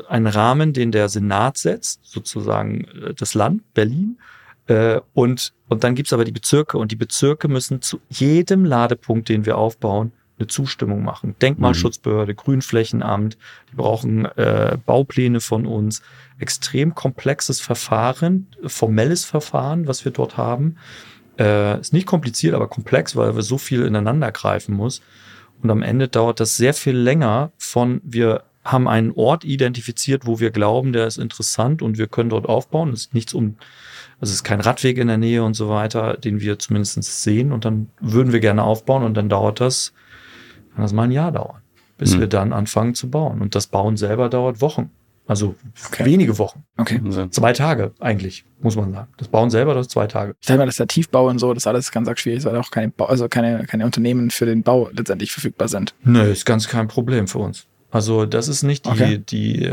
einen Rahmen, den der Senat setzt, sozusagen äh, das Land Berlin. Äh, Und, und dann gibt's aber die Bezirke und die Bezirke müssen zu jedem Ladepunkt, den wir aufbauen, eine Zustimmung machen. Denkmalschutzbehörde, Grünflächenamt, die brauchen äh, Baupläne von uns. Extrem komplexes Verfahren, formelles Verfahren, was wir dort haben. Äh, ist nicht kompliziert, aber komplex, weil wir so viel ineinander greifen muss. Und am Ende dauert das sehr viel länger von, wir haben einen Ort identifiziert, wo wir glauben, der ist interessant und wir können dort aufbauen. Es ist nichts um, also es ist kein Radweg in der Nähe und so weiter, den wir zumindest sehen und dann würden wir gerne aufbauen und dann dauert das, kann das mal ein Jahr dauern, bis Hm. wir dann anfangen zu bauen. Und das Bauen selber dauert Wochen. Also Okay. wenige Wochen. Okay. Zwei Tage eigentlich, muss man sagen. Das Bauen selber dauert zwei Tage. Ich sage mal, dass der Tiefbau und so, das alles ganz arg schwierig ist, weil auch keine, Bau, also keine, keine Unternehmen für den Bau letztendlich verfügbar sind. Nö, ist ganz kein Problem für uns. Also das ist nicht die, Okay. die,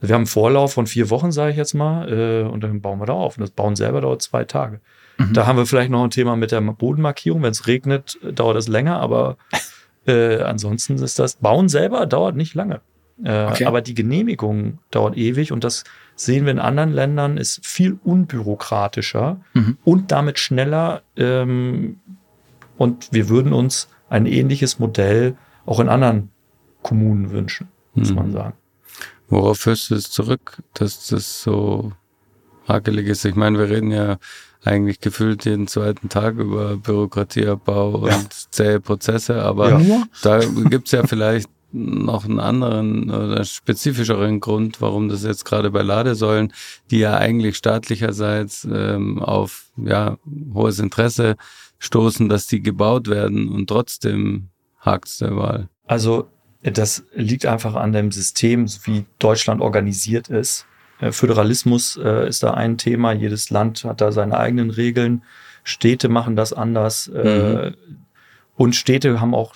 wir haben einen Vorlauf von vier Wochen, sage ich jetzt mal, äh, und dann bauen wir da auf. Und das Bauen selber dauert zwei Tage. Mhm. Da haben wir vielleicht noch ein Thema mit der Bodenmarkierung. Wenn es regnet, dauert das länger, aber äh, ansonsten ist das Bauen selber dauert nicht lange. Äh, Okay. Aber die Genehmigung dauert ewig und das sehen wir in anderen Ländern, ist viel unbürokratischer Mhm. und damit schneller. Ähm, und wir würden uns ein ähnliches Modell auch in anderen Kommunen wünschen, muss Mhm. man sagen. Worauf führst du es zurück, dass das so hakelig ist? Ich meine, wir reden ja eigentlich gefühlt jeden zweiten Tag über Bürokratieabbau und zähe Prozesse, aber Ja. Da gibt's ja vielleicht noch einen anderen oder spezifischeren Grund, warum das jetzt gerade bei Ladesäulen, die ja eigentlich staatlicherseits ähm, auf ja, hohes Interesse stoßen, dass die gebaut werden und trotzdem hakt's der Wahl. Also das liegt einfach an dem System, wie Deutschland organisiert ist. Äh, Föderalismus äh, ist da ein Thema. Jedes Land hat da seine eigenen Regeln. Städte machen das anders. Äh, und Städte haben auch,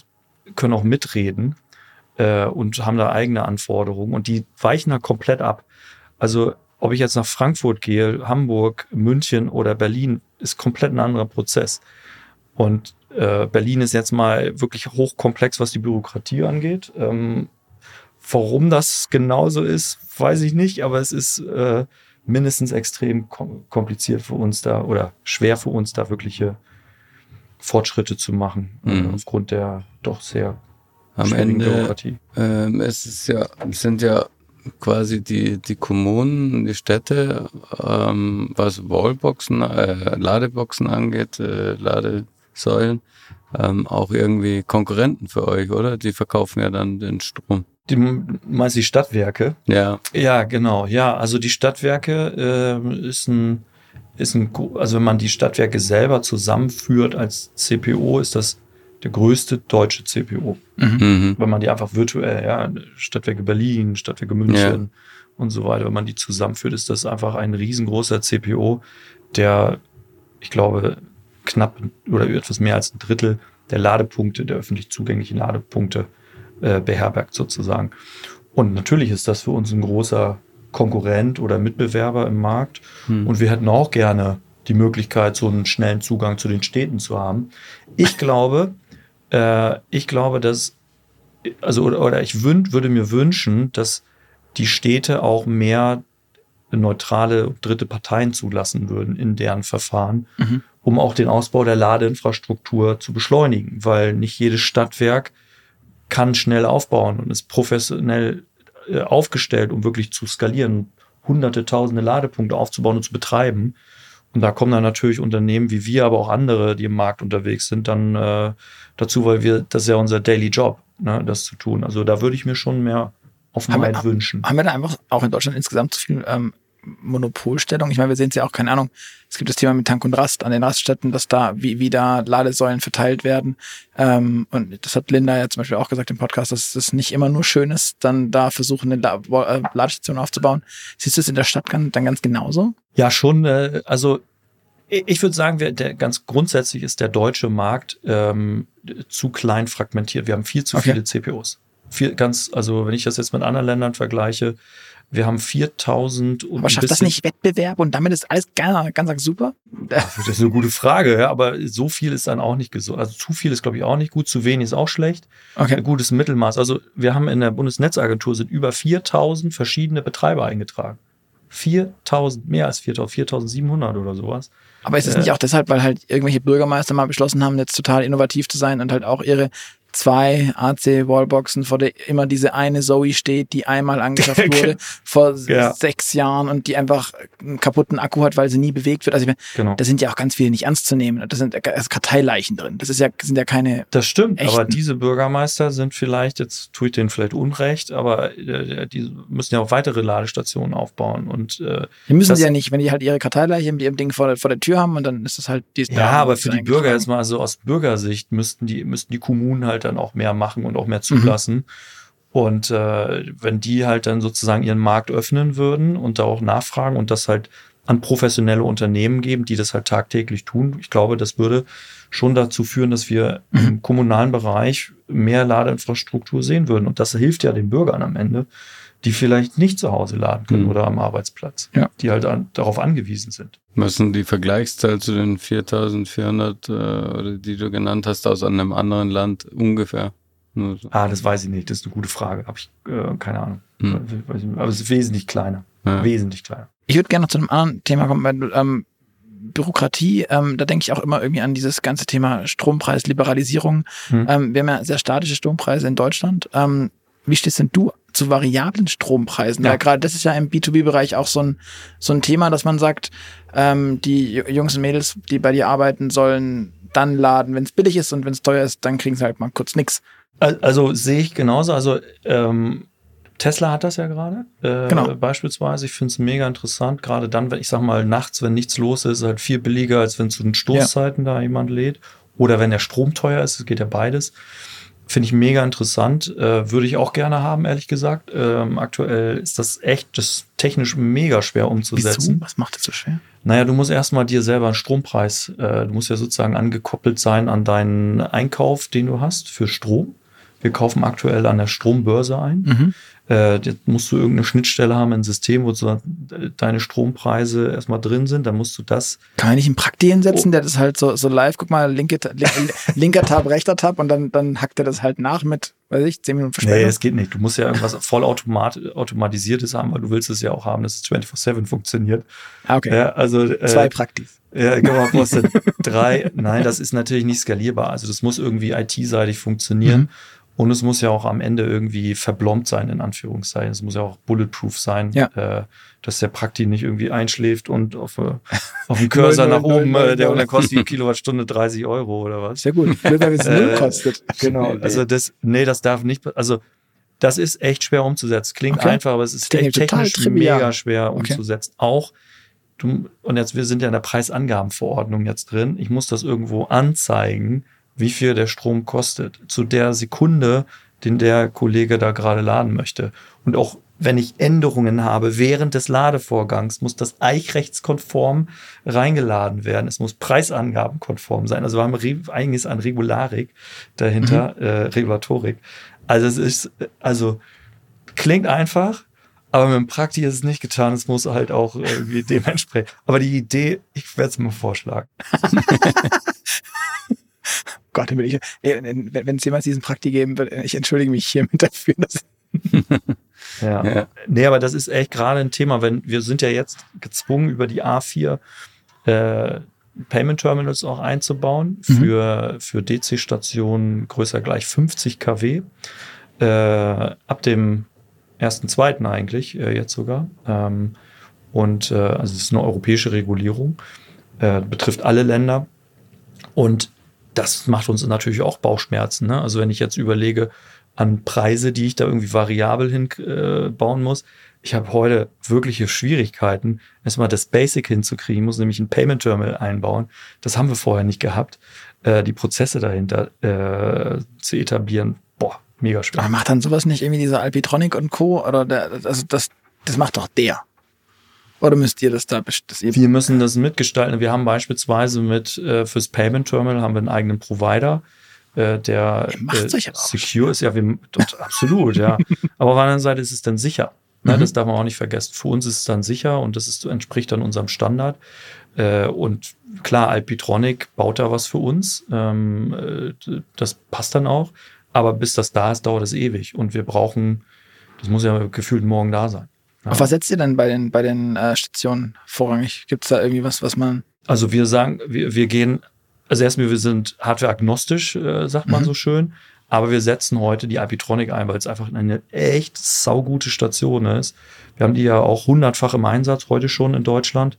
können auch mitreden äh, und haben da eigene Anforderungen. Und die weichen da komplett ab. Also ob ich jetzt nach Frankfurt gehe, Hamburg, München oder Berlin, ist komplett ein anderer Prozess. Und äh, Berlin ist jetzt mal wirklich hochkomplex, was die Bürokratie angeht. Ähm, warum das genauso ist, weiß ich nicht, aber es ist äh, mindestens extrem kom kompliziert für uns da oder schwer für uns da wirkliche Fortschritte zu machen, äh, Mhm. aufgrund der doch sehr Am Ende Bürokratie. Ähm, es ist ja, es sind ja quasi die, die Kommunen, die Städte, ähm, was Wallboxen, äh, Ladeboxen angeht, äh, Ladesäulen, ähm, auch irgendwie Konkurrenten für euch, oder? Die verkaufen ja dann den Strom. Die, meinst du die Stadtwerke? Ja, Ja, genau. Ja, also die Stadtwerke ähm, ist ein, ist ein, also wenn man die Stadtwerke selber zusammenführt als CPO, ist das der größte deutsche CPO. mhm. Wenn man die einfach virtuell, ja, Stadtwerke Berlin, Stadtwerke München und so weiter, wenn man die zusammenführt, ist das einfach ein riesengroßer CPO, der, ich glaube, knapp oder etwas mehr als ein Drittel der Ladepunkte, der öffentlich zugänglichen Ladepunkte äh, beherbergt sozusagen. Und natürlich ist das für uns ein großer Konkurrent oder Mitbewerber im Markt. Hm. Und wir hätten auch gerne die Möglichkeit, so einen schnellen Zugang zu den Städten zu haben. Ich glaube, äh, ich glaube, dass, also, oder, oder ich wün, würde mir wünschen, dass die Städte auch mehr neutrale dritte Parteien zulassen würden in deren Verfahren, mhm. Um auch den Ausbau der Ladeinfrastruktur zu beschleunigen, weil nicht jedes Stadtwerk kann schnell aufbauen und ist professionell äh, aufgestellt, um wirklich zu skalieren, hunderte, tausende Ladepunkte aufzubauen und zu betreiben. Und da kommen dann natürlich Unternehmen wie wir, aber auch andere, die im Markt unterwegs sind, dann äh, dazu, weil wir, das ist ja unser Daily Job, ne, das zu tun. Also da würde ich mir schon mehr Offenheit haben wir, wünschen. Haben wir da einfach auch in Deutschland insgesamt zu viel ähm, Monopolstellung? Ich meine, wir sehen es ja auch, keine Ahnung, es gibt das Thema mit Tank und Rast an den Raststätten, dass da, wie, wie da Ladesäulen verteilt werden. Ähm, und das hat Linda ja zum Beispiel auch gesagt im Podcast, dass es nicht immer nur schön ist, dann da versuchen, eine La äh, Ladestation aufzubauen. Siehst du es in der Stadt dann ganz genauso? Ja, schon. Äh, also ich würde sagen, wir, der, ganz grundsätzlich ist der deutsche Markt ähm, zu klein fragmentiert. Wir haben viel zu okay. viele CPOs. Viel, ganz, also wenn ich das jetzt mit anderen Ländern vergleiche, wir haben 4000 und. Aber schafft das nicht Wettbewerb und damit ist alles ganz, ganz super? Das ist eine gute Frage, ja, aber so viel ist dann auch nicht gesund. Also zu viel ist, glaube ich, auch nicht gut, zu wenig ist auch schlecht. Okay. Ein gutes Mittelmaß. Also wir haben in der Bundesnetzagentur sind über 4000 verschiedene Betreiber eingetragen. 4000, mehr als 4000, 4700 oder sowas. Aber ist es nicht äh, auch deshalb, weil halt irgendwelche Bürgermeister mal beschlossen haben, jetzt total innovativ zu sein und halt auch ihre zwei AC-Wallboxen, vor der immer diese eine Zoe steht, die einmal angeschafft wurde vor ja. sechs Jahren und die einfach einen kaputten Akku hat, weil sie nie bewegt wird. Also ich meine, genau. da sind ja auch ganz viele nicht ernst zu nehmen. Da sind Karteileichen drin. Das ist ja, sind ja keine. Das stimmt, echten. aber diese Bürgermeister sind vielleicht, jetzt tue ich denen vielleicht Unrecht, aber äh, die müssen ja auch weitere Ladestationen aufbauen. Und äh, die müssen sie ja nicht, wenn die halt ihre Karteileiche mit ihrem Ding vor der, vor der Tür haben und dann ist das halt die Ja, aber für die Bürger jetzt mal so aus Bürgersicht müssten die, müssten die Kommunen halt dann auch mehr machen und auch mehr zulassen. Mhm. Und äh, wenn die halt dann sozusagen ihren Markt öffnen würden und da auch nachfragen und das halt an professionelle Unternehmen geben, die das halt tagtäglich tun, ich glaube, das würde schon dazu führen, dass wir mhm. im kommunalen Bereich mehr Ladeinfrastruktur sehen würden. Und das hilft ja den Bürgern am Ende, die vielleicht nicht zu Hause laden können mhm. oder am Arbeitsplatz, ja. die halt an, darauf angewiesen sind. Müssen die Vergleichszahl zu den 4400 äh, oder die du genannt hast aus einem anderen Land ungefähr? So. Ah, das weiß ich nicht. Das ist eine gute Frage. Habe ich äh, keine Ahnung. Hm. Aber es ist wesentlich kleiner. Ja. Wesentlich kleiner. Ich würde gerne noch zu einem anderen Thema kommen, weil ähm, Bürokratie, ähm, da denke ich auch immer irgendwie an dieses ganze Thema Strompreisliberalisierung. Hm. Ähm, wir haben ja sehr statische Strompreise in Deutschland. Ähm, wie stehst denn du zu variablen Strompreisen. Ja. gerade das ist ja im B2B-Bereich auch so ein, so ein Thema, dass man sagt, ähm, die Jungs und Mädels, die bei dir arbeiten, sollen dann laden, wenn es billig ist und wenn es teuer ist, dann kriegen sie halt mal kurz nichts. Also sehe ich genauso. Also ähm, Tesla hat das ja gerade. Äh, genau. Beispielsweise. Ich finde es mega interessant. Gerade dann, wenn ich sag mal, nachts, wenn nichts los ist, ist halt viel billiger, als wenn zu den Stoßzeiten ja. da jemand lädt. Oder wenn der Strom teuer ist, es geht ja beides. Finde ich mega interessant. Äh, würde ich auch gerne haben, ehrlich gesagt. Ähm, aktuell ist das echt das technisch mega schwer umzusetzen. Wieso? Was macht das so schwer? Naja, du musst erstmal dir selber einen Strompreis, äh, du musst ja sozusagen angekoppelt sein an deinen Einkauf, den du hast für Strom. Wir kaufen aktuell an der Strombörse ein. Mhm. Äh, jetzt musst du irgendeine Schnittstelle haben, ein System, wo so deine Strompreise erstmal drin sind. Dann musst du das. Kann man nicht einen Prakti hinsetzen, oh. der das halt so, so live, guck mal, linke, linker Tab, rechter Tab und dann, dann hackt er das halt nach mit, weiß ich, 10 Minuten Verspätung. Nee, es geht nicht. Du musst ja irgendwas voll automat, automatisiertes haben, weil du willst es ja auch haben, dass es 24-7 funktioniert. Ah, okay. Ja, also, äh, Zwei Praktis. Ja, genau, kostet drei. Nein, das ist natürlich nicht skalierbar. Also das muss irgendwie IT-seitig funktionieren. Mhm. Und es muss ja auch am Ende irgendwie verblombt sein, in Anführungszeichen. Es muss ja auch bulletproof sein, ja. äh, dass der Prakti nicht irgendwie einschläft und auf, äh, auf dem Cursor nach oben, äh, der dann kostet die Kilowattstunde 30 Euro oder was. Sehr gut. Wenn es null äh, kostet. Genau. Also das, nee, das darf nicht, also das ist echt schwer umzusetzen. Klingt okay. einfach, aber es ist echt technisch mega schwer okay. umzusetzen. Auch du, und jetzt, wir sind ja in der Preisangabenverordnung jetzt drin. Ich muss das irgendwo anzeigen wie viel der Strom kostet. Zu der Sekunde den der Kollege da gerade laden möchte. Und auch wenn ich Änderungen habe während des Ladevorgangs, muss das eichrechtskonform reingeladen werden. Es muss preisangabenkonform sein. Also wir haben einiges an Regularik dahinter, mhm. äh, Regulatorik. Also es ist, also klingt einfach, aber mit dem Praktik ist es nicht getan. Es muss halt auch irgendwie dementsprechend. Aber die Idee, ich werde es mal vorschlagen. Gott, wenn es jemals diesen Praktik geben wird, ich entschuldige mich hiermit dafür. Dass ja. ja. Nee, aber das ist echt gerade ein Thema, wenn wir sind ja jetzt gezwungen, über die A4 äh, Payment Terminals auch einzubauen mhm. für, für DC-Stationen größer gleich 50 kW. Äh, ab dem ersten, zweiten eigentlich, äh, jetzt sogar. Ähm, und äh, also es ist eine europäische Regulierung, äh, betrifft alle Länder. Und das macht uns natürlich auch Bauchschmerzen. Ne? Also wenn ich jetzt überlege an Preise, die ich da irgendwie variabel hinbauen äh, muss, ich habe heute wirkliche Schwierigkeiten, erstmal das Basic hinzukriegen, ich muss nämlich ein Payment Terminal einbauen. Das haben wir vorher nicht gehabt. Äh, die Prozesse dahinter äh, zu etablieren, boah, mega schwer. Aber macht dann sowas nicht irgendwie diese Alpitronic und Co. Oder der, also das, das macht doch der. Oder müsst ihr das da das Wir müssen das mitgestalten. Wir haben beispielsweise mit äh, fürs Payment Terminal haben wir einen eigenen Provider, äh, der äh, secure ist. Ja, wir, absolut, ja. Aber auf der anderen Seite ist es dann sicher. Ne? Mhm. Das darf man auch nicht vergessen. Für uns ist es dann sicher und das ist, entspricht dann unserem Standard. Äh, und klar, Alpitronic baut da was für uns. Ähm, äh, das passt dann auch. Aber bis das da ist, dauert es ewig. Und wir brauchen, das muss ja gefühlt morgen da sein. Ja. Auf was setzt ihr denn bei den, bei den äh, Stationen vorrangig? Gibt es da irgendwie was, was man. Also wir sagen, wir, wir gehen, also erstmal, wir sind hardware-agnostisch, äh, sagt man mhm. so schön. Aber wir setzen heute die Alpitronic ein, weil es einfach eine echt saugute Station ist. Wir haben die ja auch hundertfach im Einsatz heute schon in Deutschland.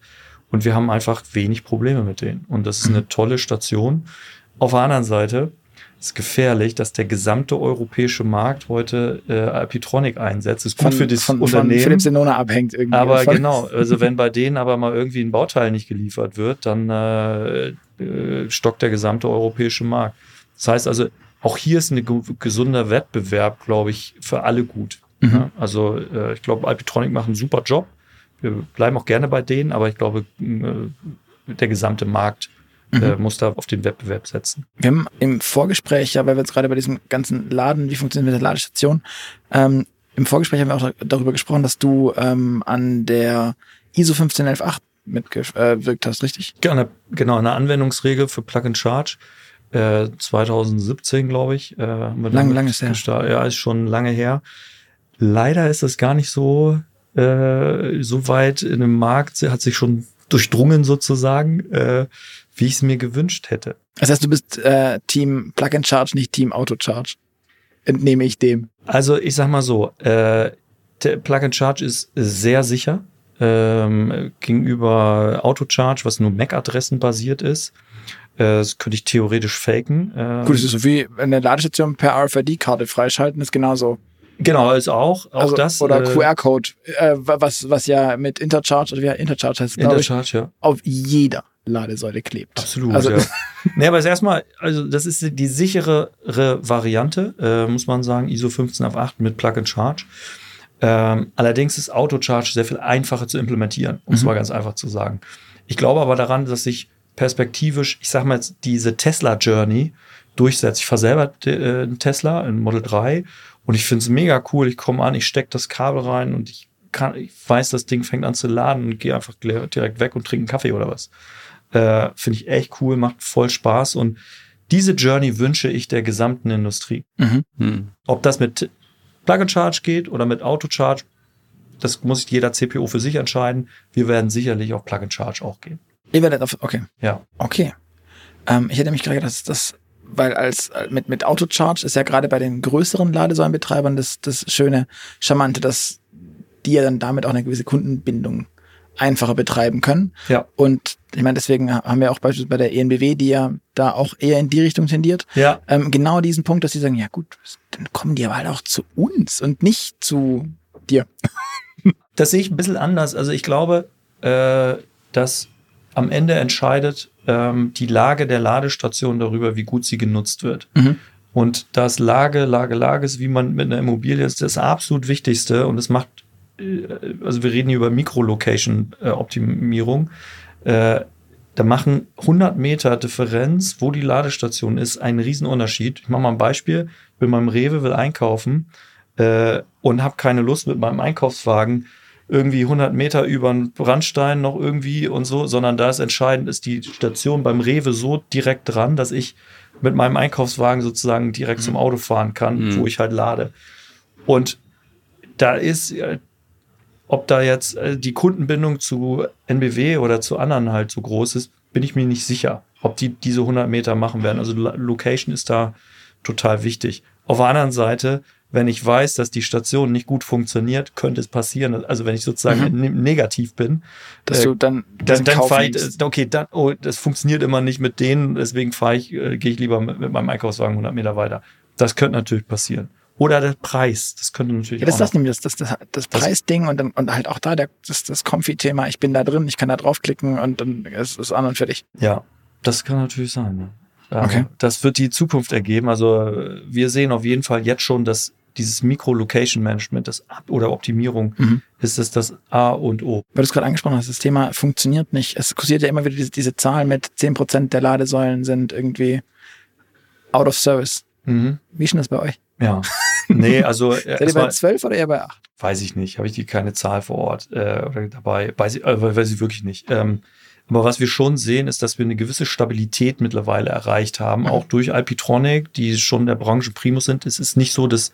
Und wir haben einfach wenig Probleme mit denen. Und das ist eine tolle Station. Auf der anderen Seite ist gefährlich, dass der gesamte europäische Markt heute äh, Alpitronic einsetzt. Ist gut von, für das von, Unternehmen. Von Philips Senona abhängt irgendwie. Aber davon. genau, also wenn bei denen aber mal irgendwie ein Bauteil nicht geliefert wird, dann äh, äh, stockt der gesamte europäische Markt. Das heißt also, auch hier ist ein gesunder Wettbewerb, glaube ich, für alle gut. Mhm. Ja, also äh, ich glaube, Alpitronic macht einen super Job. Wir bleiben auch gerne bei denen, aber ich glaube, äh, der gesamte Markt mhm. äh, muss da auf den Wettbewerb setzen. Wir haben im Vorgespräch, ja, weil wir jetzt gerade bei diesem ganzen Laden, wie funktioniert mit der Ladestation, ähm, im Vorgespräch haben wir auch darüber gesprochen, dass du ähm, an der ISO 15118 mitgewirkt hast, richtig? Gerne, genau, eine Anwendungsregel für Plug and Charge. Äh, 2017, glaube ich. Äh, haben wir lang, lange ist her. Ja, ist schon lange her. Leider ist das gar nicht so, äh, so weit in dem Markt, hat sich schon durchdrungen sozusagen. Äh, wie ich es mir gewünscht hätte. Das heißt, du bist äh, Team Plug and Charge, nicht Team Auto Charge. Entnehme ich dem. Also ich sag mal so, äh, der Plug and Charge ist sehr sicher ähm, gegenüber Auto Charge, was nur MAC-Adressen basiert ist. Äh, das könnte ich theoretisch faken. Ähm, Gut, das ist so wie eine Ladestation per RFID-Karte freischalten, ist genauso. Genau, ist auch, auch also, das. Oder äh, QR-Code, äh, was, was ja mit Intercharge, oder wie Intercharge heißt, Intercharge, ich, ja. auf jeder Ladesäule klebt. Absolut. Also, ja. nee, aber erstmal, also das ist die sichere Variante, äh, muss man sagen, ISO 15 auf 8 mit Plug and Charge. Ähm, allerdings ist Autocharge sehr viel einfacher zu implementieren, um es mhm. mal ganz einfach zu sagen. Ich glaube aber daran, dass sich perspektivisch, ich sag mal jetzt, diese Tesla-Journey durchsetzt. Ich fahre selber äh, einen Tesla, einen Model 3 und ich finde es mega cool. Ich komme an, ich stecke das Kabel rein und ich kann, ich weiß, das Ding fängt an zu laden und gehe einfach direkt weg und trinke einen Kaffee oder was. Äh, Finde ich echt cool, macht voll Spaß und diese Journey wünsche ich der gesamten Industrie. Mhm. Hm. Ob das mit Plug and Charge geht oder mit Auto Charge, das muss jeder CPO für sich entscheiden. Wir werden sicherlich auf Plug and Charge auch gehen. Ihr werdet auf, okay. Ja. Okay. Ähm, ich hätte mich gerade gedacht, dass das, weil als mit, mit Auto Charge ist ja gerade bei den größeren Ladesäulenbetreibern das, das schöne, charmante, dass die ja dann damit auch eine gewisse Kundenbindung einfacher betreiben können. Ja. Und ich meine, deswegen haben wir auch beispielsweise bei der ENBW, die ja da auch eher in die Richtung tendiert, ja. ähm, genau diesen Punkt, dass sie sagen, ja gut, dann kommen die aber halt auch zu uns und nicht zu dir. Das sehe ich ein bisschen anders. Also ich glaube, äh, dass am Ende entscheidet ähm, die Lage der Ladestation darüber, wie gut sie genutzt wird. Mhm. Und das Lage, Lage, Lage ist, wie man mit einer Immobilie ist, das absolut Wichtigste. Und es macht, äh, also wir reden hier über Mikrolocation-Optimierung. Äh, da machen 100 Meter Differenz, wo die Ladestation ist, einen Riesenunterschied. Ich mache mal ein Beispiel. Ich bin beim Rewe, will einkaufen äh, und habe keine Lust mit meinem Einkaufswagen irgendwie 100 Meter über einen Brandstein noch irgendwie und so, sondern da ist entscheidend, ist die Station beim Rewe so direkt dran, dass ich mit meinem Einkaufswagen sozusagen direkt mhm. zum Auto fahren kann, mhm. wo ich halt lade. Und da ist, äh, ob da jetzt äh, die Kundenbindung zu NBW oder zu anderen halt so groß ist, bin ich mir nicht sicher, ob die diese 100 Meter machen werden. Also Location ist da total wichtig. Auf der anderen Seite wenn ich weiß, dass die Station nicht gut funktioniert, könnte es passieren. Also wenn ich sozusagen mhm. negativ bin, dass äh, du dann dann, dann fahre ich, okay, dann, oh, das funktioniert immer nicht mit denen, deswegen fahre ich, äh, gehe ich lieber mit, mit, meinem Einkaufswagen 100 Meter weiter. Das könnte natürlich passieren. Oder der Preis, das könnte natürlich. Ja, das ist das nämlich, das, das, das Preisding und, und halt auch da der, das, das Comfy-Thema. Ich bin da drin, ich kann da draufklicken und dann ist es an und fertig. Ja, das kann natürlich sein. Ne? Okay. Das wird die Zukunft ergeben. Also wir sehen auf jeden Fall jetzt schon, dass dieses Mikro-Location-Management, das Ab- oder Optimierung, mhm. ist es das A und O. Weil du es gerade angesprochen hast, das Thema funktioniert nicht. Es kursiert ja immer wieder diese, diese Zahl mit 10% der Ladesäulen sind irgendwie out of service. Mhm. Wie ist denn das bei euch? Ja. Nee, also. Seid ihr bei 12 oder eher bei 8? Weiß ich nicht. Habe ich die keine Zahl vor Ort äh, oder dabei? Weiß ich, äh, weiß ich wirklich nicht. Ähm, aber was wir schon sehen, ist, dass wir eine gewisse Stabilität mittlerweile erreicht haben, mhm. auch durch Alpitronic, die schon der Branche Primus sind. Es ist nicht so, dass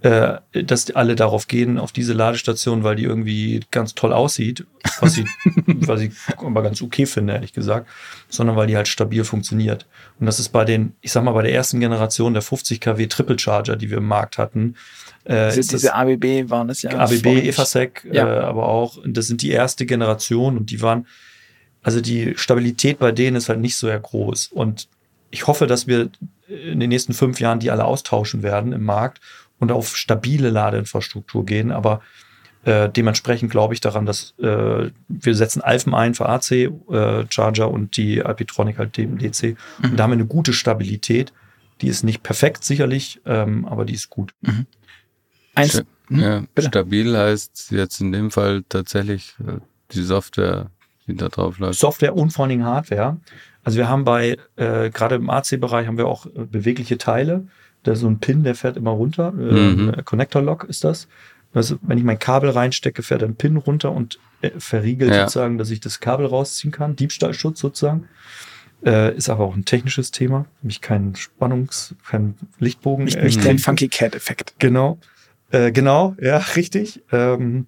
äh, dass alle darauf gehen, auf diese Ladestation, weil die irgendwie ganz toll aussieht, was ich, was ich aber ganz okay finde, ehrlich gesagt, sondern weil die halt stabil funktioniert. Und das ist bei den, ich sag mal, bei der ersten Generation der 50 kW Triple Charger, die wir im Markt hatten. Äh, das ist diese ABB waren das ja. ABB, EFASEC, ja. äh, aber auch, das sind die erste Generation und die waren, also die Stabilität bei denen ist halt nicht so sehr groß. Und ich hoffe, dass wir in den nächsten fünf Jahren die alle austauschen werden im Markt und auf stabile Ladeinfrastruktur gehen. Aber äh, dementsprechend glaube ich daran, dass äh, wir setzen Alphen ein für AC äh, Charger und die Alpitronic halt dem DC. Mhm. Und da haben wir eine gute Stabilität. Die ist nicht perfekt sicherlich, ähm, aber die ist gut. Mhm. Eins, hm? ja, stabil heißt jetzt in dem Fall tatsächlich äh, die Software, die da drauf läuft. Software und vor allen Dingen Hardware. Also wir haben bei, äh, gerade im AC-Bereich haben wir auch äh, bewegliche Teile. Da ist so ein Pin, der fährt immer runter. Äh, mhm. Connector Lock ist das. Also, wenn ich mein Kabel reinstecke, fährt ein Pin runter und äh, verriegelt ja. sozusagen, dass ich das Kabel rausziehen kann. Diebstahlschutz sozusagen. Äh, ist aber auch ein technisches Thema. Nämlich kein Spannungs-, kein Lichtbogen. Nicht, nicht der Funky Cat-Effekt. Genau. Äh, genau, ja, richtig. Ähm,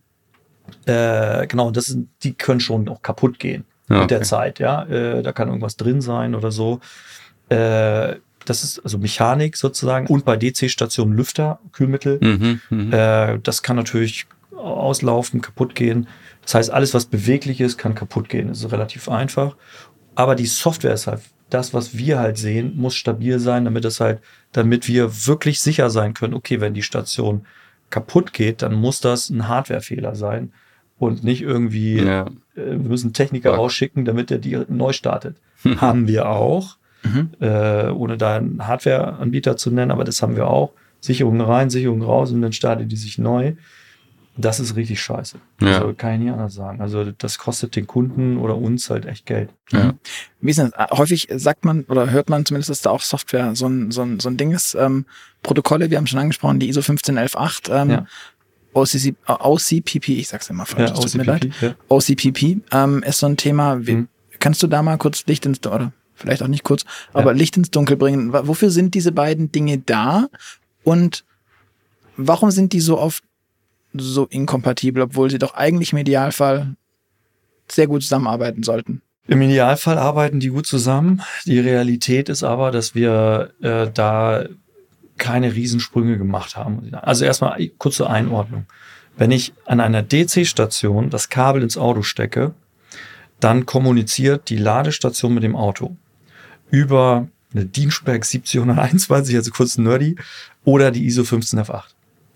äh, genau, das sind, die können schon auch kaputt gehen okay. mit der Zeit, ja. Äh, da kann irgendwas drin sein oder so. Äh, das ist also Mechanik sozusagen und bei DC-Stationen Lüfter, Kühlmittel. Mhm, mhm, äh, das kann natürlich auslaufen, kaputt gehen. Das heißt, alles, was beweglich ist, kann kaputt gehen. Das ist relativ einfach. Aber die Software ist halt das, was wir halt sehen, muss stabil sein, damit es halt, damit wir wirklich sicher sein können, okay, wenn die Station kaputt geht, dann muss das ein Hardwarefehler sein und nicht irgendwie, ja. äh, wir müssen Techniker rausschicken, damit er die neu startet. Haben wir auch mhm. äh, ohne da einen Hardware-Anbieter zu nennen, aber das haben wir auch. Sicherung rein, Sicherung raus und dann startet die sich neu. Das ist richtig scheiße. Ja. Also kann ich nie anders sagen. Also das kostet den Kunden oder uns halt echt Geld. Ja. Wie ist das? Häufig sagt man oder hört man zumindest, dass da auch Software so ein, so ein, so ein Ding ist. Ähm, Protokolle, wir haben schon angesprochen, die ISO 15118. Ähm, ja. OCC, OCPP, ich sag's immer falsch, ja, tut mir leid. Ja. OCPP ähm, ist so ein Thema. Wie, mhm. Kannst du da mal kurz Licht ins, oder vielleicht auch nicht kurz, aber ja. Licht ins Dunkel bringen. Wofür sind diese beiden Dinge da und warum sind die so oft so inkompatibel, obwohl sie doch eigentlich im Idealfall sehr gut zusammenarbeiten sollten? Im Idealfall arbeiten die gut zusammen. Die Realität ist aber, dass wir äh, da keine Riesensprünge gemacht haben. Also erstmal kurze Einordnung. Wenn ich an einer DC-Station das Kabel ins Auto stecke, dann kommuniziert die Ladestation mit dem Auto über eine Dienstberg 1721, also kurz nerdy, oder die ISO 15F8.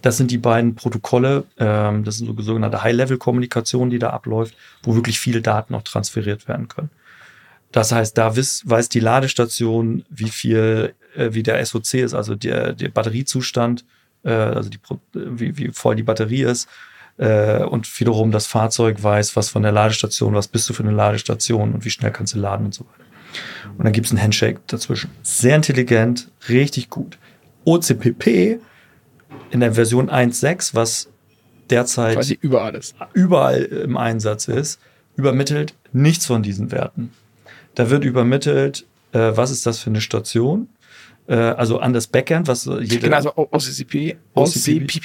Das sind die beiden Protokolle, ähm, das sind so sogenannte High-Level-Kommunikation, die da abläuft, wo wirklich viele Daten auch transferiert werden können. Das heißt, da weiß, weiß die Ladestation, wie viel äh, wie der SOC ist, also der, der Batteriezustand, äh, also die, wie, wie voll die Batterie ist. Äh, und wiederum das Fahrzeug weiß, was von der Ladestation, was bist du für eine Ladestation und wie schnell kannst du laden und so weiter. Und dann gibt es einen Handshake dazwischen. Sehr intelligent, richtig gut. OCPP in der Version 1.6, was derzeit Quasi überall ist. überall im Einsatz ist, übermittelt nichts von diesen Werten. Da wird übermittelt, äh, was ist das für eine Station, äh, also an das Backend, was jede Genau, also OCCP, OCPP.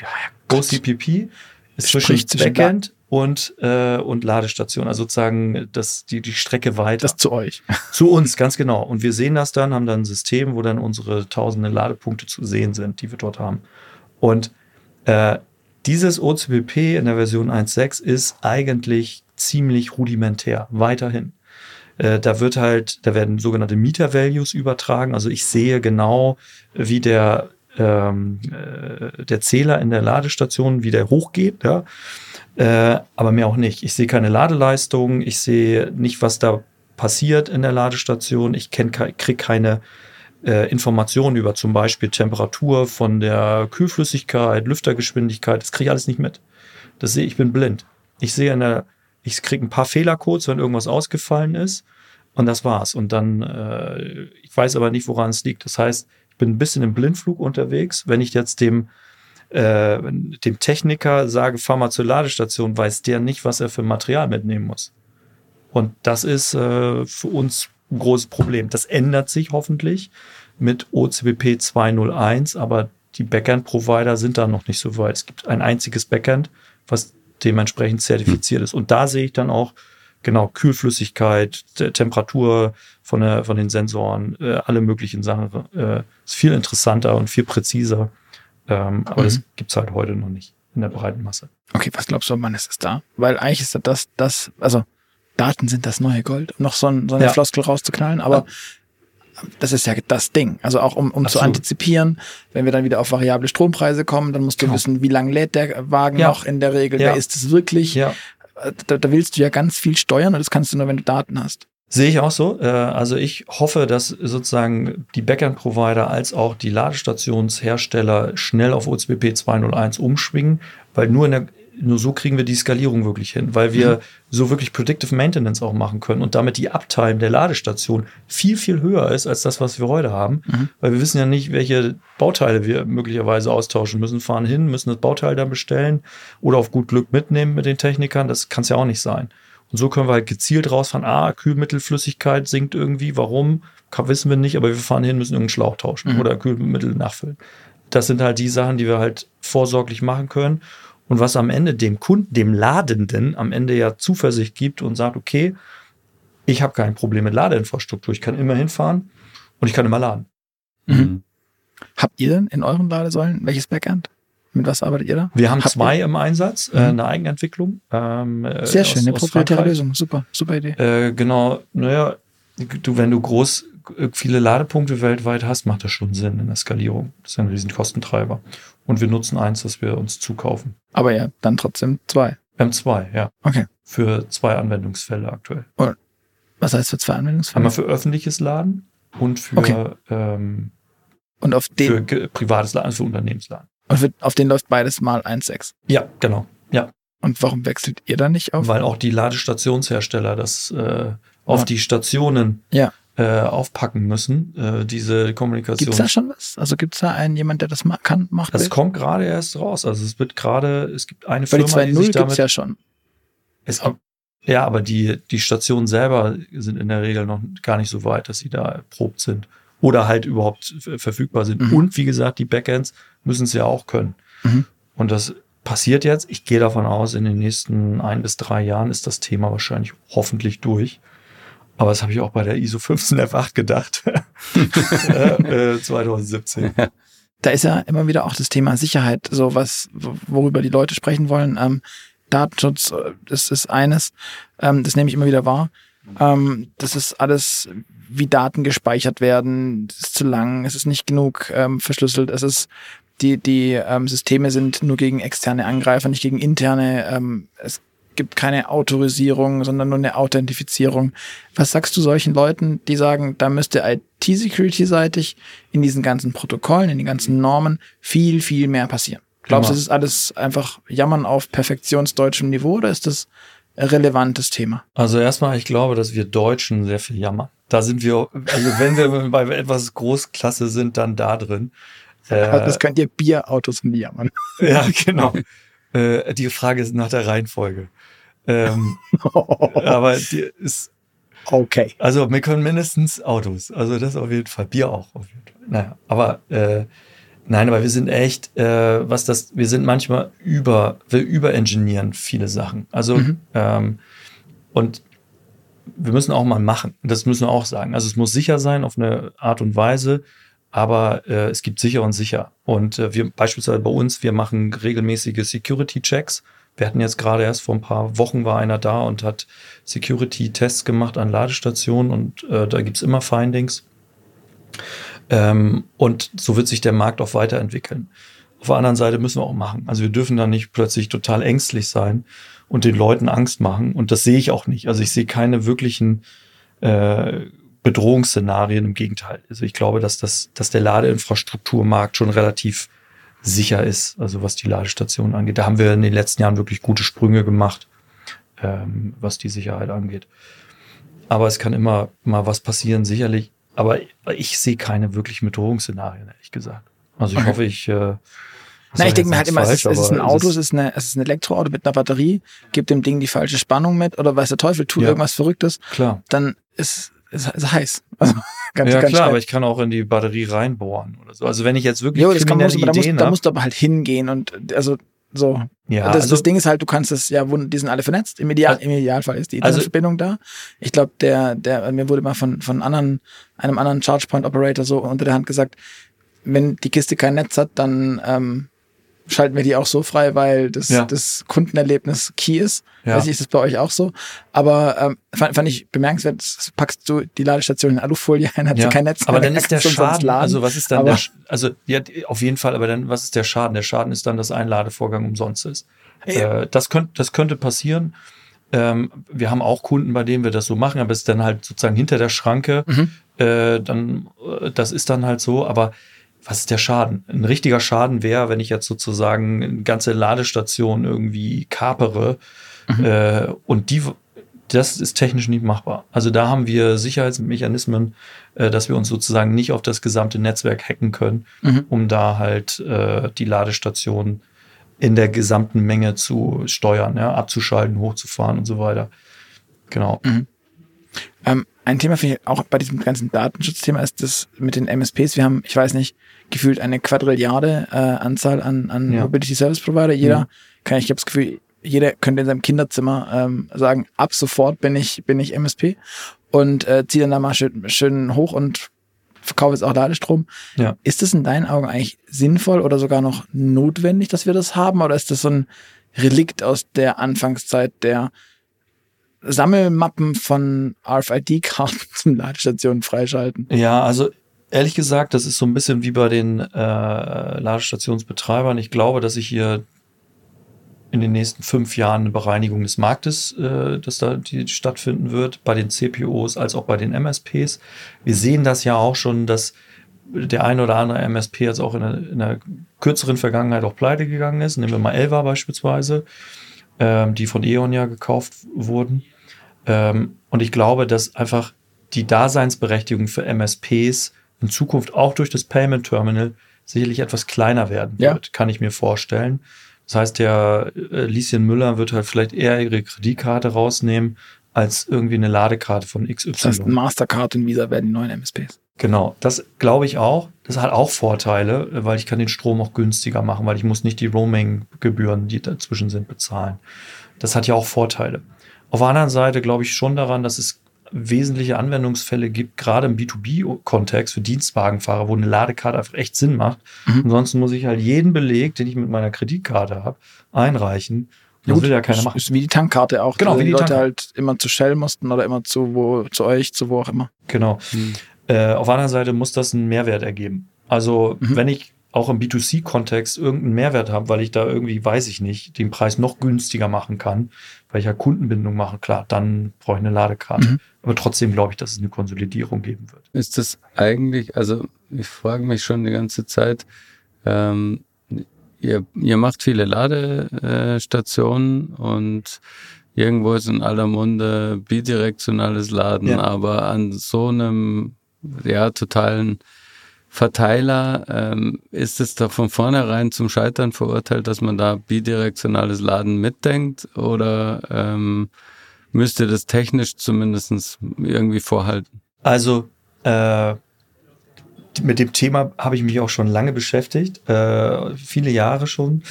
OCPP ist zwischen Backend und, äh, und Ladestation, also sozusagen das, die, die Strecke weiter. Das zu euch. Zu uns, ganz genau. Und wir sehen das dann, haben dann ein System, wo dann unsere tausende Ladepunkte zu sehen sind, die wir dort haben. Und äh, dieses OCPP in der Version 1.6 ist eigentlich ziemlich rudimentär, weiterhin. Äh, da wird halt, da werden sogenannte Meter-Values übertragen. Also ich sehe genau, wie der, ähm, äh, der Zähler in der Ladestation, wie der hochgeht, ja. Äh, aber mehr auch nicht. Ich sehe keine Ladeleistung, ich sehe nicht, was da passiert in der Ladestation. Ich kriege keine äh, Informationen über zum Beispiel Temperatur von der Kühlflüssigkeit, Lüftergeschwindigkeit. Das kriege ich alles nicht mit. Das sehe ich bin blind. Ich sehe in der, ich kriege ein paar Fehlercodes, wenn irgendwas ausgefallen ist. Und das war's. Und dann, äh, ich weiß aber nicht, woran es liegt. Das heißt, ich bin ein bisschen im Blindflug unterwegs. Wenn ich jetzt dem, äh, dem Techniker sage, fahr mal zur Ladestation, weiß der nicht, was er für Material mitnehmen muss. Und das ist äh, für uns ein großes Problem. Das ändert sich hoffentlich mit OCPP 201, aber die Backend-Provider sind da noch nicht so weit. Es gibt ein einziges Backend, was dementsprechend zertifiziert ist. Und da sehe ich dann auch genau Kühlflüssigkeit, Temperatur von, der, von den Sensoren, äh, alle möglichen Sachen. Äh, ist viel interessanter und viel präziser. Ähm, aber Mhm. das gibt's halt heute noch nicht in der breiten Masse. Okay, was glaubst du, wann ist es da? Weil eigentlich ist das, das, also Daten sind das neue Gold, um noch so, ein, so eine Ja. Floskel rauszuknallen, aber das ist ja das Ding. Also auch um, um zu Absolut. antizipieren, wenn wir dann wieder auf variable Strompreise kommen, dann musst du Genau. wissen, wie lange lädt der Wagen Ja. noch in der Regel, Ja. wer ist es wirklich. Ja. Da, da willst du ja ganz viel steuern und das kannst du nur, wenn du Daten hast. Sehe ich auch so. Äh, Also ich hoffe, dass sozusagen die Backend-Provider als auch die Ladestationshersteller schnell auf OCPP 201 umschwingen, weil nur, in der, nur so kriegen wir die Skalierung wirklich hin, weil wir so wirklich Predictive Maintenance auch machen können und damit die Uptime der Ladestation viel, viel höher ist als das, was wir heute haben, Mhm. weil wir wissen ja nicht, welche Bauteile wir möglicherweise austauschen müssen, fahren hin, müssen das Bauteil dann bestellen oder auf gut Glück mitnehmen mit den Technikern. Das kann es ja auch nicht sein. Und so können wir halt gezielt rausfahren, ah, Kühlmittelflüssigkeit sinkt irgendwie, warum? Kann, wissen wir nicht, aber wir fahren hin, müssen irgendeinen Schlauch tauschen Mhm. oder Kühlmittel nachfüllen. Das sind halt die Sachen, die wir halt vorsorglich machen können. Und was am Ende dem Kunden, dem Ladenden am Ende ja Zuversicht gibt und sagt, okay, ich habe kein Problem mit Ladeinfrastruktur, ich kann immer hinfahren und ich kann immer laden. Mhm. Habt ihr denn in euren Ladesäulen welches Backend? Mit was arbeitet ihr da? Wir haben Habt zwei im Einsatz, äh, Mhm. eine Eigenentwicklung. Ähm, äh, Sehr aus- schön, eine proprietäre. Lösung. Super, super Idee. Äh, genau, naja, du, wenn du groß viele Ladepunkte weltweit hast, macht das schon Sinn in der Skalierung. Das ist ein riesen Kostentreiber. Und wir nutzen eins, das wir uns zukaufen. Aber ja, dann trotzdem zwei. M2, ja. Okay. Für zwei Anwendungsfälle aktuell. Was heißt für zwei Anwendungsfälle? Einmal für öffentliches Laden und für, Okay. ähm, Und auf den, für privates Laden, für Unternehmensladen. und für, auf den läuft beides mal 1,6. Ja, genau. Ja, Und warum wechselt ihr da nicht auf? weil auch die Ladestationshersteller das äh, auf Ja. die Stationen Ja. Äh, aufpacken müssen, äh, diese Kommunikation. Gibt's da schon was? Also gibt's da einen jemand, der das ma kann, macht? Das will? kommt gerade erst raus. Also es wird gerade, es gibt eine Weil die Firma, die 2.0 sich damit. ja schon. es gibt, ja, aber die, die Stationen selber sind in der Regel noch gar nicht so weit, dass sie da erprobt sind. Oder halt überhaupt ver- verfügbar sind. Mhm. Und wie gesagt, die Backends müssen es ja auch können. Mhm. Und das passiert jetzt. Ich gehe davon aus, in den nächsten ein bis drei Jahren ist das Thema wahrscheinlich hoffentlich durch. Aber das habe ich auch bei der ISO 15F8 gedacht. äh, äh, 2017. Da ist ja immer wieder auch das Thema Sicherheit, so was, wo- worüber die Leute sprechen wollen. Ähm, Datenschutz, äh, das ist eines, ähm, das nehme ich immer wieder wahr. Ähm, das ist alles, wie Daten gespeichert werden, das ist zu lang, es ist nicht genug ähm, verschlüsselt, es ist die, die ähm, Systeme sind nur gegen externe Angreifer, nicht gegen interne. Ähm, es gibt keine Autorisierung, sondern nur eine Authentifizierung. Was sagst du solchen Leuten, die sagen, da müsste IT-Security-seitig in diesen ganzen Protokollen, in den ganzen Normen viel, viel mehr passieren? Glaubst du, das ist alles einfach Jammern auf perfektionsdeutschem Niveau oder ist das ein relevantes Thema? Also erstmal, ich glaube, dass wir Deutschen sehr viel jammern. Da sind wir, also wenn wir bei etwas Großklasse sind, dann da drin. Also das könnt ihr Bierautos nie jammern. Ja, genau. äh, die Frage ist nach der Reihenfolge. Ähm, aber die ist Okay. Also wir können mindestens Autos. Also das auf jeden Fall. Bier auch. Auf jeden Fall. Naja, aber äh, nein, aber wir sind echt, äh, was das, wir sind manchmal über, wir überengineeren viele Sachen. Also Mhm. ähm, und wir müssen auch mal machen. Das müssen wir auch sagen. Also es muss sicher sein auf eine Art und Weise, aber äh, es gibt sicher und sicher. Und äh, wir beispielsweise bei uns, wir machen regelmäßige Security-Checks. Wir hatten jetzt gerade erst vor ein paar Wochen war einer da und hat Security-Tests gemacht an Ladestationen und äh, da gibt's immer Findings. Ähm, und so wird sich der Markt auch weiterentwickeln. Auf der anderen Seite müssen wir auch machen. Also wir dürfen da nicht plötzlich total ängstlich sein und den Leuten Angst machen. Und das sehe ich auch nicht. Also ich sehe keine wirklichen äh, Bedrohungsszenarien. Im Gegenteil. Also ich glaube, dass, das, dass der Ladeinfrastrukturmarkt schon relativ sicher ist, also was die Ladestationen angeht. Da haben wir in den letzten Jahren wirklich gute Sprünge gemacht, ähm, was die Sicherheit angeht. Aber es kann immer mal was passieren, sicherlich. Aber ich sehe keine wirklichen Bedrohungsszenarien, ehrlich gesagt. Also ich Okay. hoffe, ich. Äh, Na, ich denke mir halt immer, es nichts ist, es ist ein Auto, es ist, eine, es ist ein Elektroauto mit einer Batterie, gibt dem Ding die falsche Spannung mit oder weiß der Teufel, tut Ja. irgendwas Verrücktes, klar. dann ist es ist heiß. Also, ganz, ja, ganz klar, schnell. aber ich kann auch in die Batterie reinbohren oder so. Also wenn ich jetzt wirklich aber das kann da, musst, Ideen da habe, musst du aber halt hingehen und also so. ja, das, also, das Ding ist halt, du kannst es ja, die sind alle vernetzt. Im, Ideal, Also- im Idealfall ist die also- Internetverbindung da. Ich glaube, der, der, mir wurde mal von, von anderen, einem anderen ChargePoint Operator so unter der Hand gesagt, wenn die Kiste kein Netz hat, dann ähm, schalten wir die auch so frei, weil das, Ja. das Kundenerlebnis key ist. Ja. Weiß nicht, ist das bei euch auch so? Aber ähm, fand, fand ich bemerkenswert, packst du die Ladestation in Alufolie ein, hat ja, sie kein Netz aber mehr, dann ist der Schaden, also was ist dann Aber- der, also ja, auf jeden Fall, aber dann, was ist der Schaden? Der Schaden ist dann, dass ein Ladevorgang umsonst ist. Äh, das, könnte, das könnte passieren. Ähm, wir haben auch Kunden, bei denen wir das so machen, aber es ist dann halt sozusagen hinter der Schranke. Mhm. Äh, dann, äh, das ist dann halt so, aber was ist der Schaden? Ein richtiger Schaden wäre, wenn ich jetzt sozusagen eine ganze Ladestation irgendwie kapere Mhm. äh, und die, das ist technisch nicht machbar. Also da haben wir Sicherheitsmechanismen, äh, dass wir uns sozusagen nicht auf das gesamte Netzwerk hacken können, Mhm. um da halt äh, die Ladestation in der gesamten Menge zu steuern, ja, abzuschalten, hochzufahren und so weiter. Genau. Ähm, ein Thema finde ich auch bei diesem ganzen Datenschutzthema ist das mit den MSPs. Wir haben, ich weiß nicht, gefühlt eine Quadrilliarde äh, Anzahl an, an Ja. Mobility Service Provider. Jeder Mhm. kann, ich habe das Gefühl, jeder könnte in seinem Kinderzimmer ähm, sagen, ab sofort bin ich, bin ich MSP und äh, ziehe dann da mal schön, schön hoch und verkaufe jetzt auch Ladestrom. Ja. Ist das in deinen Augen eigentlich sinnvoll oder sogar noch notwendig, dass wir das haben? Oder ist das so ein Relikt aus der Anfangszeit der Sammelmappen von RFID-Karten zum Ladestationen freischalten? Ja, also ehrlich gesagt, das ist so ein bisschen wie bei den äh, Ladestationsbetreibern. Ich glaube, dass ich hier in den nächsten fünf Jahren eine Bereinigung des Marktes, äh, dass da die stattfinden wird, bei den CPOs als auch bei den MSPs. Wir sehen das ja auch schon, dass der eine oder andere MSP jetzt auch in einer kürzeren Vergangenheit auch pleite gegangen ist. Nehmen wir mal Elva beispielsweise, ähm, die von E.ON ja gekauft wurden. Ähm, und ich glaube, dass einfach die Daseinsberechtigung für MSPs in Zukunft auch durch das Payment Terminal sicherlich etwas kleiner werden Ja. wird, kann ich mir vorstellen. Das heißt, der äh, Lieschen Müller wird halt vielleicht eher ihre Kreditkarte rausnehmen als irgendwie eine Ladekarte von XY. Das heißt, Mastercard und Visa werden die neuen MSPs. Genau, das glaube ich auch. Das hat auch Vorteile, weil ich kann den Strom auch günstiger machen, weil ich muss nicht die Roaming-Gebühren, die dazwischen sind, bezahlen. Das hat ja auch Vorteile. Auf der anderen Seite glaube ich schon daran, dass es wesentliche Anwendungsfälle gibt, gerade im B2B-Kontext für Dienstwagenfahrer, wo eine Ladekarte einfach echt Sinn macht. Mhm. Ansonsten muss ich halt jeden Beleg, den ich mit meiner Kreditkarte habe, einreichen. Das gut, will ja keiner machen. Ist wie die Tankkarte auch. Genau, wie die Leute Tankkarte. halt immer zu Shell mussten oder immer zu, wo, zu euch, zu wo auch immer. Genau. Äh, auf der anderen Seite muss das einen Mehrwert ergeben. Also Mhm. wenn ich auch im B2C-Kontext irgendeinen Mehrwert habe, weil ich da irgendwie, weiß ich nicht, den Preis noch günstiger machen kann, weil ich ja Kundenbindung mache, klar, dann brauche ich eine Ladekarte. Mhm. Aber trotzdem glaube ich, dass es eine Konsolidierung geben wird. Ist das eigentlich, also ich frage mich schon die ganze Zeit, ähm, ihr, ihr macht viele Ladestationen und irgendwo ist in aller Munde bidirektionales Laden, ja. aber an so einem ja, totalen Verteiler, ähm, ist es da von vornherein zum Scheitern verurteilt, dass man da bidirektionales Laden mitdenkt oder ähm, müsste das technisch zumindest irgendwie vorhalten? Also äh, mit dem Thema habe ich mich auch schon lange beschäftigt, äh, viele Jahre schon,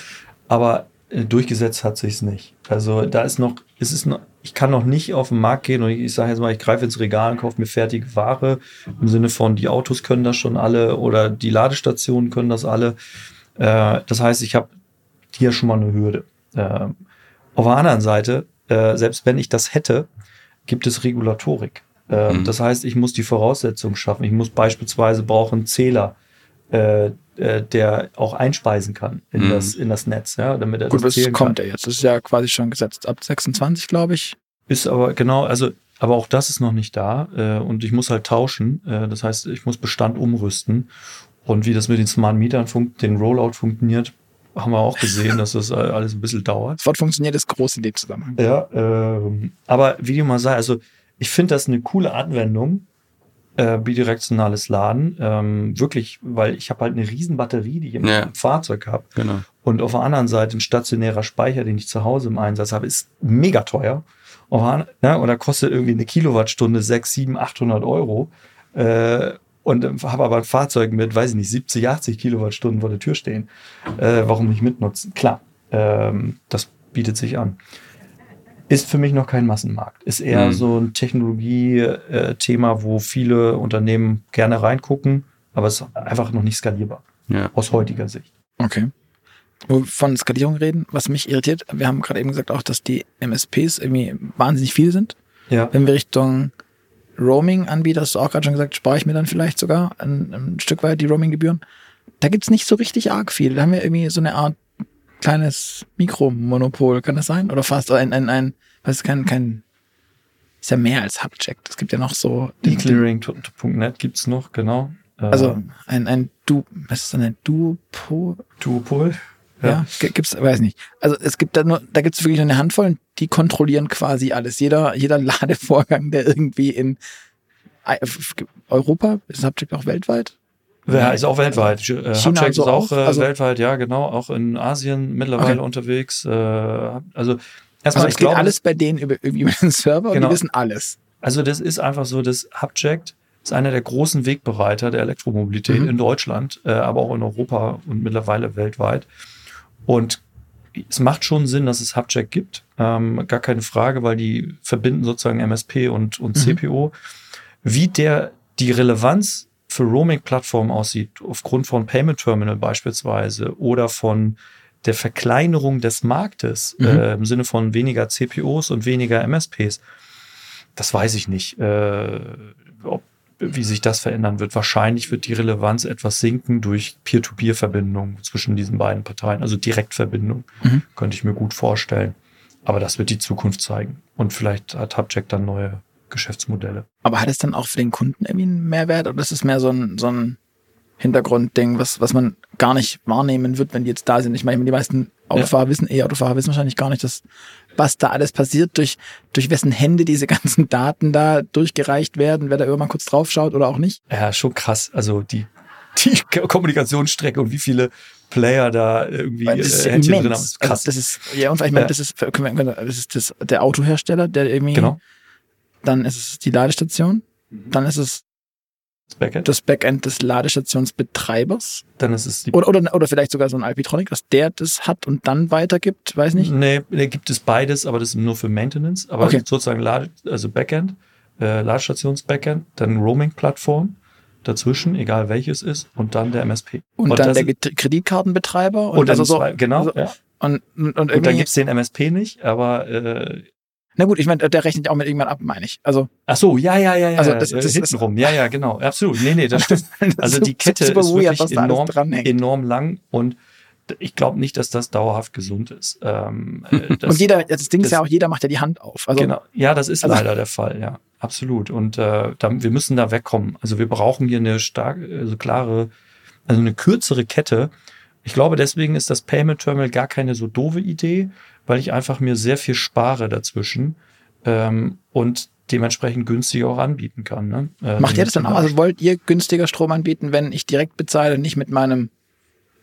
aber äh, durchgesetzt hat sich es nicht. Also da ist noch, es ist noch, ich kann noch nicht auf den Markt gehen und ich, ich sage jetzt mal, ich greife ins Regal und kaufe mir fertige Ware im Sinne von, die Autos können das schon alle oder die Ladestationen können das alle. Äh, das heißt, ich habe hier schon mal eine Hürde. Äh, auf der anderen Seite, äh, selbst wenn ich das hätte, gibt es Regulatorik. Äh, mhm. Das heißt, ich muss die Voraussetzungen schaffen. Ich muss beispielsweise brauchen Zähler, äh, äh, der auch einspeisen kann in, mhm. das, in das Netz, ja, damit er Gut, das was kommt ja jetzt. Das ist ja quasi schon gesetzt ab 26, glaube ich. Ist aber genau, also aber auch das ist noch nicht da äh, und ich muss halt tauschen. Äh, das heißt, ich muss Bestand umrüsten. Und wie das mit den Smart Mietern funkt, den Rollout funktioniert, haben wir auch gesehen, dass das alles ein bisschen dauert. Das Wort funktioniert ist groß in dem Zusammenhang. Ja, ähm, aber wie du mal sagst, also ich finde das eine coole Anwendung, äh, bidirektionales Laden. Ähm, wirklich, weil ich habe halt eine riesen Batterie, die ich im ja. Fahrzeug habe. Genau. Und auf der anderen Seite ein stationärer Speicher, den ich zu Hause im Einsatz habe, ist mega teuer. Und, ne, und da kostet irgendwie eine Kilowattstunde 6, 7, 800 Euro. Äh, und habe aber ein Fahrzeug mit, weiß ich nicht, 70, 80 Kilowattstunden vor der Tür stehen. Äh, warum nicht mitnutzen? Klar, ähm, das bietet sich an. Ist für mich noch kein Massenmarkt. Ist eher mhm. so ein Technologie-Thema, wo viele Unternehmen gerne reingucken, aber es ist einfach noch nicht skalierbar. Ja. Aus heutiger Sicht. Okay. Wo wir von Skalierung reden, was mich irritiert, wir haben gerade eben gesagt auch, dass die MSPs irgendwie wahnsinnig viele sind. Ja. Wenn wir Richtung Roaming-Anbieter, hast du auch gerade schon gesagt, spare ich mir dann vielleicht sogar ein, ein Stück weit die Roaming-Gebühren. Da gibt's nicht so richtig arg viel. Da haben wir irgendwie so eine Art kleines Mikromonopol, kann das sein? Oder fast ein, ein, ein, was ist kein, kein, ist ja mehr als Hubcheck. Es gibt ja noch so. Declearing.net gibt's noch, genau. Also ähm, ein, ein Du, was ist denn ein Duopol? Duopol? Ja, ja gibt's, weiß nicht. Also es gibt da nur, da gibt's wirklich nur eine Handvoll, die kontrollieren quasi alles. Jeder, jeder Ladevorgang, der irgendwie in Europa, ist Hubcheck auch weltweit? Ja, ist auch weltweit. Äh, China Hubcheck so ist auch, äh, also weltweit, ja, genau. Auch in Asien mittlerweile okay. unterwegs. Äh, also erstmal, also es geht alles bei denen über, über den Server genau. und die genau. wissen alles. Also das ist einfach so, das Hubcheck ist einer der großen Wegbereiter der Elektromobilität mhm. in Deutschland, aber auch in Europa und mittlerweile weltweit. Und es macht schon Sinn, dass es Hubcheck gibt. Ähm, gar keine Frage, weil die verbinden sozusagen MSP und, und mhm. CPO. Wie der die Relevanz für Roaming-Plattformen aussieht, aufgrund von Payment Terminal beispielsweise oder von der Verkleinerung des Marktes mhm. äh, im Sinne von weniger CPOs und weniger MSPs, das weiß ich nicht, äh, ob, wie sich das verändern wird. Wahrscheinlich wird die Relevanz etwas sinken durch Peer-to-Peer-Verbindungen zwischen diesen beiden Parteien, also Direktverbindung, mhm. könnte ich mir gut vorstellen. Aber das wird die Zukunft zeigen. Und vielleicht hat Hubcheck dann neue Geschäftsmodelle. Aber hat es dann auch für den Kunden irgendwie einen Mehrwert oder ist es mehr so ein, so ein Hintergrundding, was, was man gar nicht wahrnehmen wird, wenn die jetzt da sind? Ich meine, die meisten Autofahrer ja. wissen, E-Autofahrer wissen wahrscheinlich gar nicht, dass, was da alles passiert, durch, durch wessen Hände diese ganzen Daten da durchgereicht werden, wer da irgendwann kurz drauf schaut oder auch nicht. Ja, schon krass. Also die, die Kommunikationsstrecke und wie viele Player da irgendwie das äh, Händchen drin haben. Ist krass. Also das ist, ja, und ich meine, ja. das ist, das ist das, der Autohersteller, der irgendwie genau dann ist es die Ladestation, mhm. dann ist es das Backend, das Backend des Ladestationsbetreibers. Dann ist es die oder, oder, oder vielleicht sogar so ein Alpitronic, dass der das hat und dann weitergibt, weiß nicht. Nee, nee gibt es beides, aber das ist nur für Maintenance. Aber okay. sozusagen Lade, also Backend, äh, Ladestations-Backend, dann Roaming-Plattform dazwischen, egal welches ist, und dann der MSP. Und, und dann der Kreditkartenbetreiber. Und, und also so, zwei, genau. Also, ja. Und, und, und, und dann gibt's den MSP nicht, aber äh, Na gut, ich meine, der rechnet ja auch mit irgendwann ab, meine ich. Also, Ach so, ja, ja, ja, ja. Also das- das ist- hintenrum. Ja, ja, genau. Absolut. Nee, nee, das stimmt. das Also ist die Kette ist wirklich enorm, enorm lang und ich glaube nicht, dass das dauerhaft gesund ist. Ähm, äh, das, und jeder, das Ding ist das- ja auch, jeder macht ja die Hand auf. Also, genau. Ja, das ist Also- leider der Fall, ja. Absolut. Und äh, da, wir müssen da wegkommen. Also wir brauchen hier eine starke, also klare, also eine kürzere Kette. Ich glaube, deswegen ist das Payment Terminal gar keine so doofe Idee, weil ich einfach mir sehr viel spare dazwischen ähm, und dementsprechend günstiger auch anbieten kann. Ne? Äh, macht ihr das dann auch? Also wollt ihr günstiger Strom anbieten, wenn ich direkt bezahle, nicht mit meinem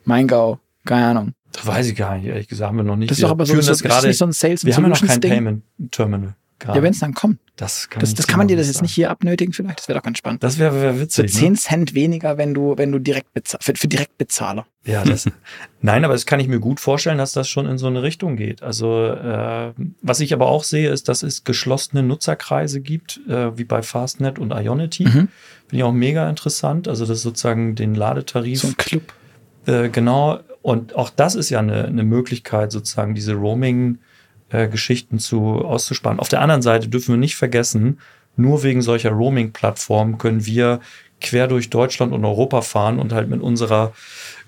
Maingau? Keine Ahnung. Das weiß ich gar nicht, ehrlich gesagt, haben wir noch nicht. Das ist doch aber so, so, das ist gerade. nicht so ein Sales wir haben ja noch kein. Payment Terminal. Ja, wenn es dann kommt. das kann, Das, man das kann man dir das jetzt sagen. nicht hier abnötigen vielleicht? Das wäre doch ganz spannend. Das wäre wär witzig. 10 ne? Cent weniger, wenn du, wenn du direkt bezahlst, für, für Direktbezahler. Ja, das. Nein, aber das kann ich mir gut vorstellen, dass das schon in so eine Richtung geht. Also äh, was ich aber auch sehe, ist, dass es geschlossene Nutzerkreise gibt, äh, wie bei Fastnet und Ionity. Mhm. Finde ich auch mega interessant. Also das ist sozusagen den Ladetarif. So ein Club. Äh, genau. Und auch das ist ja eine, eine Möglichkeit, sozusagen diese Roaming-Geschichten zu auszusparen. Auf der anderen Seite dürfen wir nicht vergessen, nur wegen solcher Roaming-Plattformen können wir quer durch Deutschland und Europa fahren und halt mit unserer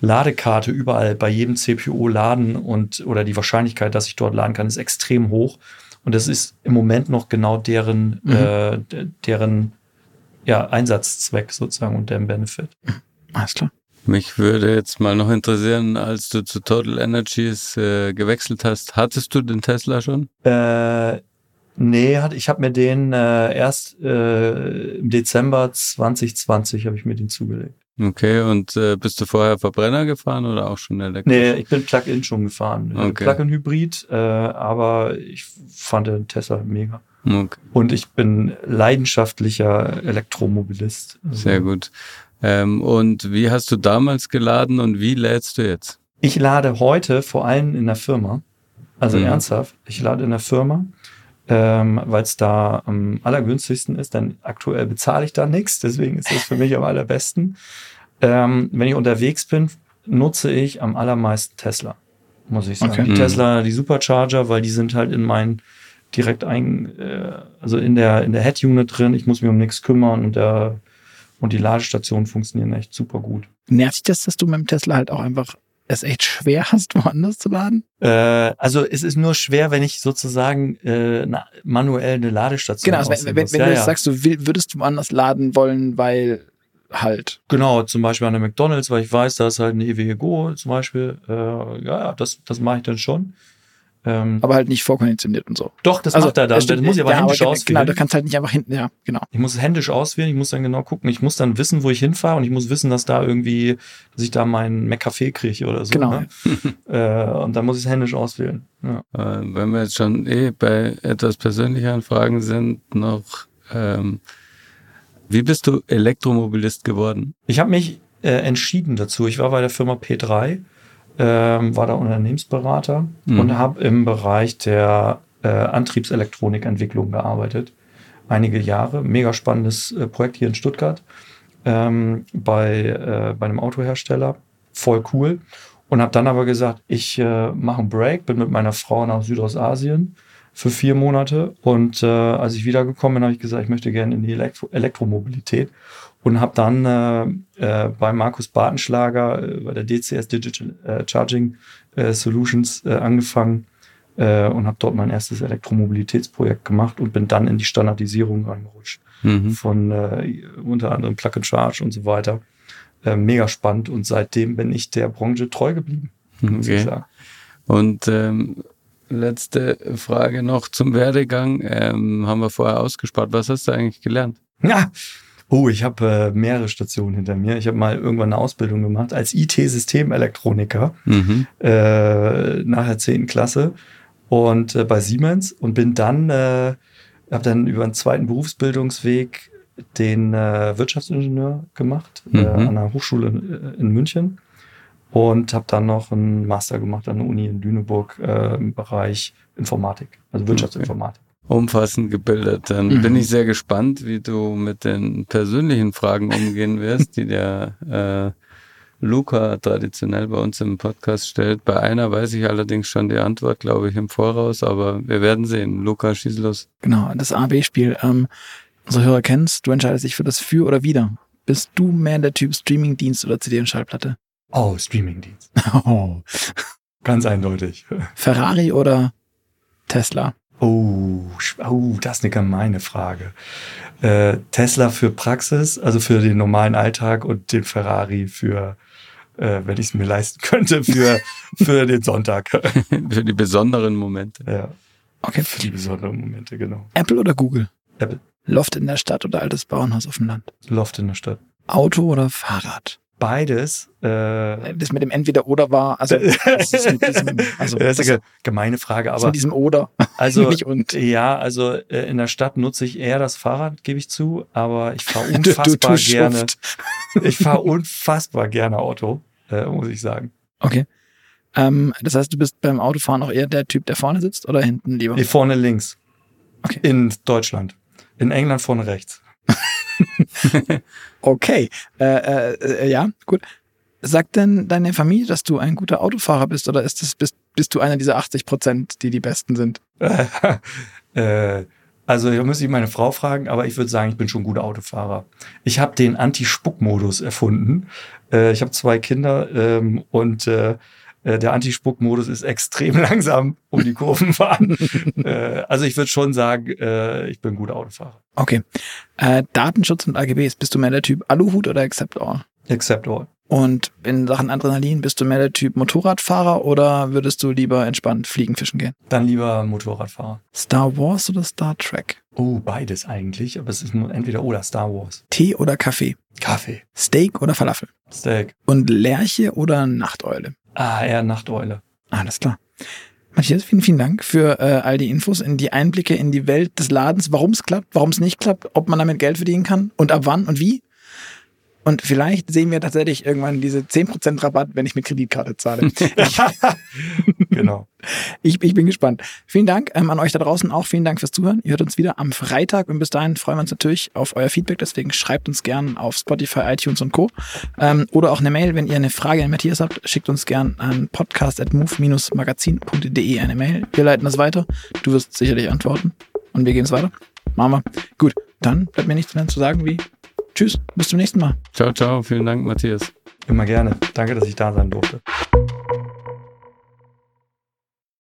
Ladekarte überall bei jedem CPO laden und oder die Wahrscheinlichkeit, dass ich dort laden kann, ist extrem hoch. Und das ist im Moment noch genau deren, Mhm. äh, deren ja, Einsatzzweck sozusagen und deren Benefit. Alles klar. Mich würde jetzt mal noch interessieren, als du zu Total Energies äh, gewechselt hast, hattest du den Tesla schon? Äh, nee, hat- ich habe mir den äh, erst äh, im Dezember 2020 habe ich mir den zugelegt. Okay, und äh, bist du vorher Verbrenner gefahren oder auch schon elektrisch? Nee, ich bin Plug-in schon gefahren. Äh, Okay. Plug-in-Hybrid, äh, aber ich fand den Tesla mega. Okay, Und ich bin leidenschaftlicher Elektromobilist. Also sehr gut. Ähm, und wie hast du damals geladen und wie lädst du jetzt? Ich lade heute vor allem in der Firma. Also Mhm. ernsthaft, ich lade in der Firma, ähm, weil es da am allergünstigsten ist. Denn aktuell bezahle ich da nichts, deswegen ist es für mich am allerbesten. Ähm, wenn ich unterwegs bin, nutze ich am allermeisten Tesla, muss ich sagen. Okay. Die Mhm. Tesla, die Supercharger, weil die sind halt in mein direkt ein, äh, also in der in der Head Unit drin. Ich muss mich um nichts kümmern und der und die Ladestationen funktionieren echt super gut. Nervt dich das, dass du mit dem Tesla halt auch einfach es echt schwer hast, woanders zu laden? Äh, also es ist nur schwer, wenn ich sozusagen äh, na, manuell eine Ladestation Genau, also wenn, wenn, wenn ja, du ja. jetzt sagst, du will, würdest du woanders laden wollen, weil halt. Genau, zum Beispiel an der McDonalds, weil ich weiß, da ist halt eine ewige Go zum Beispiel. Äh, ja, ja, das, das mache ich dann schon. Ähm, Aber halt nicht vorkonditioniert und so. doch, das macht er dann. das Das muss ich aber ja, händisch genau, auswählen. Genau, du kannst halt nicht einfach hinten, ja, genau. Ich muss es händisch auswählen, ich muss dann genau gucken. Ich muss dann wissen, wo ich hinfahre und ich muss wissen, dass da irgendwie, dass ich da meinen McCafé kriege oder so. Genau. Ne? äh, und dann muss ich es händisch auswählen. Ja. Äh, wenn wir jetzt schon eh bei etwas persönlicheren Fragen sind, noch, ähm, wie bist du Elektromobilist geworden? Ich habe mich äh, entschieden dazu. Ich war bei der Firma P3, ähm, war da Unternehmensberater Mhm. und habe im Bereich der äh, Antriebselektronikentwicklung gearbeitet. Einige Jahre. Mega spannendes äh, Projekt hier in Stuttgart ähm, bei, äh, bei einem Autohersteller. Voll cool. Und habe dann aber gesagt, ich äh, mache einen Break, bin mit meiner Frau nach Südostasien für vier Monate. Und äh, als ich wiedergekommen bin, habe ich gesagt, ich möchte gerne in die Elektro Elektromobilität und habe dann äh, äh, bei Markus Bartenschlager äh, bei der DCS Digital äh, Charging äh, Solutions äh, angefangen äh, und habe dort mein erstes Elektromobilitätsprojekt gemacht und bin dann in die Standardisierung reingerutscht Mhm. von äh, unter anderem Plug and Charge und so weiter. Äh, mega spannend und seitdem bin ich der Branche treu geblieben, muss ich Okay. sagen. Und ähm, letzte Frage noch zum Werdegang. Ähm, haben wir vorher ausgespart. Was hast du eigentlich gelernt? Ja. Oh, ich habe äh, mehrere Stationen hinter mir. Ich habe mal irgendwann eine Ausbildung gemacht als IT-Systemelektroniker. Mhm. äh, nach der 10. Klasse und äh, bei Siemens und bin dann, äh, habe dann über einen zweiten Berufsbildungsweg den äh, Wirtschaftsingenieur gemacht äh, Mhm. an der Hochschule äh, in München und habe dann noch einen Master gemacht an der Uni in Lüneburg äh, im Bereich Informatik, also Wirtschaftsinformatik. Umfassend gebildet. Dann Mhm. bin ich sehr gespannt, wie du mit den persönlichen Fragen umgehen wirst, die der äh, Luca traditionell bei uns im Podcast stellt. Bei einer weiß ich allerdings schon die Antwort, glaube ich, im Voraus, aber wir werden sehen. Luca, schieß los. Genau, das A-B-Spiel. Ähm, unsere Hörer kennst, du entscheidest dich für das Für oder Wider. Bist du mehr der Typ Streamingdienst oder CD und Schallplatte? Oh, Streamingdienst. Oh. Ganz eindeutig. Ferrari oder Tesla? Oh, oh, das ist eine gemeine Frage. Äh, Tesla für Praxis, also für den normalen Alltag und den Ferrari für, äh, wenn ich es mir leisten könnte, für, für den Sonntag. Für die besonderen Momente. ja, Okay. für die besonderen Momente, genau. Apple oder Google? Apple. Loft in der Stadt oder altes Bauernhaus auf dem Land? Loft in der Stadt. Auto oder Fahrrad? Beides. Äh, Das mit dem Entweder oder war, also, das ist mit diesem, also, das ist eine gemeine Frage, aber mit diesem oder. also und. ja, also äh, in der Stadt nutze ich eher das Fahrrad, gebe ich zu, aber ich fahre Du- du- du unfassbar gerne. Ich fahre unfassbar gerne Auto, äh, muss ich sagen. Okay. Ähm, das heißt, du bist beim Autofahren auch eher der Typ, der vorne sitzt oder hinten lieber? Nee, vorne links. Okay. In Deutschland. In England vorne rechts. Okay. Äh, äh, äh, ja, gut. Sagt denn deine Familie, dass du ein guter Autofahrer bist oder ist das, bist, bist du einer dieser 80 Prozent, die die Besten sind? äh, also da müsste ich meine Frau fragen, aber ich würde sagen, ich bin schon ein guter Autofahrer. Ich habe den Anti-Spuck-Modus erfunden. Äh, ich habe zwei Kinder ähm, und äh, der Anti-Spuck-Modus ist extrem langsam um die Kurven fahren. äh, also ich würde schon sagen, äh, ich bin ein guter Autofahrer. Okay. Datenschutz und AGBs, bist du mehr der Typ Aluhut oder Accept All? Except all. Und in Sachen Adrenalin, bist du mehr der Typ Motorradfahrer oder würdest du lieber entspannt fliegen, fischen gehen? Dann lieber Motorradfahrer. Star Wars oder Star Trek? Oh, beides eigentlich, aber es ist nur entweder oder Star Wars. Tee oder Kaffee? Kaffee, Steak oder Falafel? Steak. Und Lerche oder Nachteule? Ah, eher Nachteule. Alles klar. Matthias, vielen, vielen Dank für äh, all die Infos, in die Einblicke in die Welt des Ladens, warum es klappt, warum es nicht klappt, ob man damit Geld verdienen kann und ab wann und wie. Und vielleicht sehen wir tatsächlich irgendwann diese 10% Rabatt, wenn ich mit Kreditkarte zahle. genau. Ich, ich bin gespannt. Vielen Dank ähm, an euch da draußen auch. Vielen Dank fürs Zuhören. Ihr hört uns wieder am Freitag und bis dahin freuen wir uns natürlich auf euer Feedback. Deswegen schreibt uns gern auf Spotify, iTunes und Co. Ähm, oder auch eine Mail, wenn ihr eine Frage an Matthias habt, schickt uns gern an podcast.move-magazin.de eine Mail. Wir leiten das weiter. Du wirst sicherlich antworten und wir gehen es weiter. Machen wir. Gut, dann bleibt mir nichts mehr zu sagen wie Tschüss, bis zum nächsten Mal. Ciao, ciao. Vielen Dank, Matthias. Immer gerne. Danke, dass ich da sein durfte.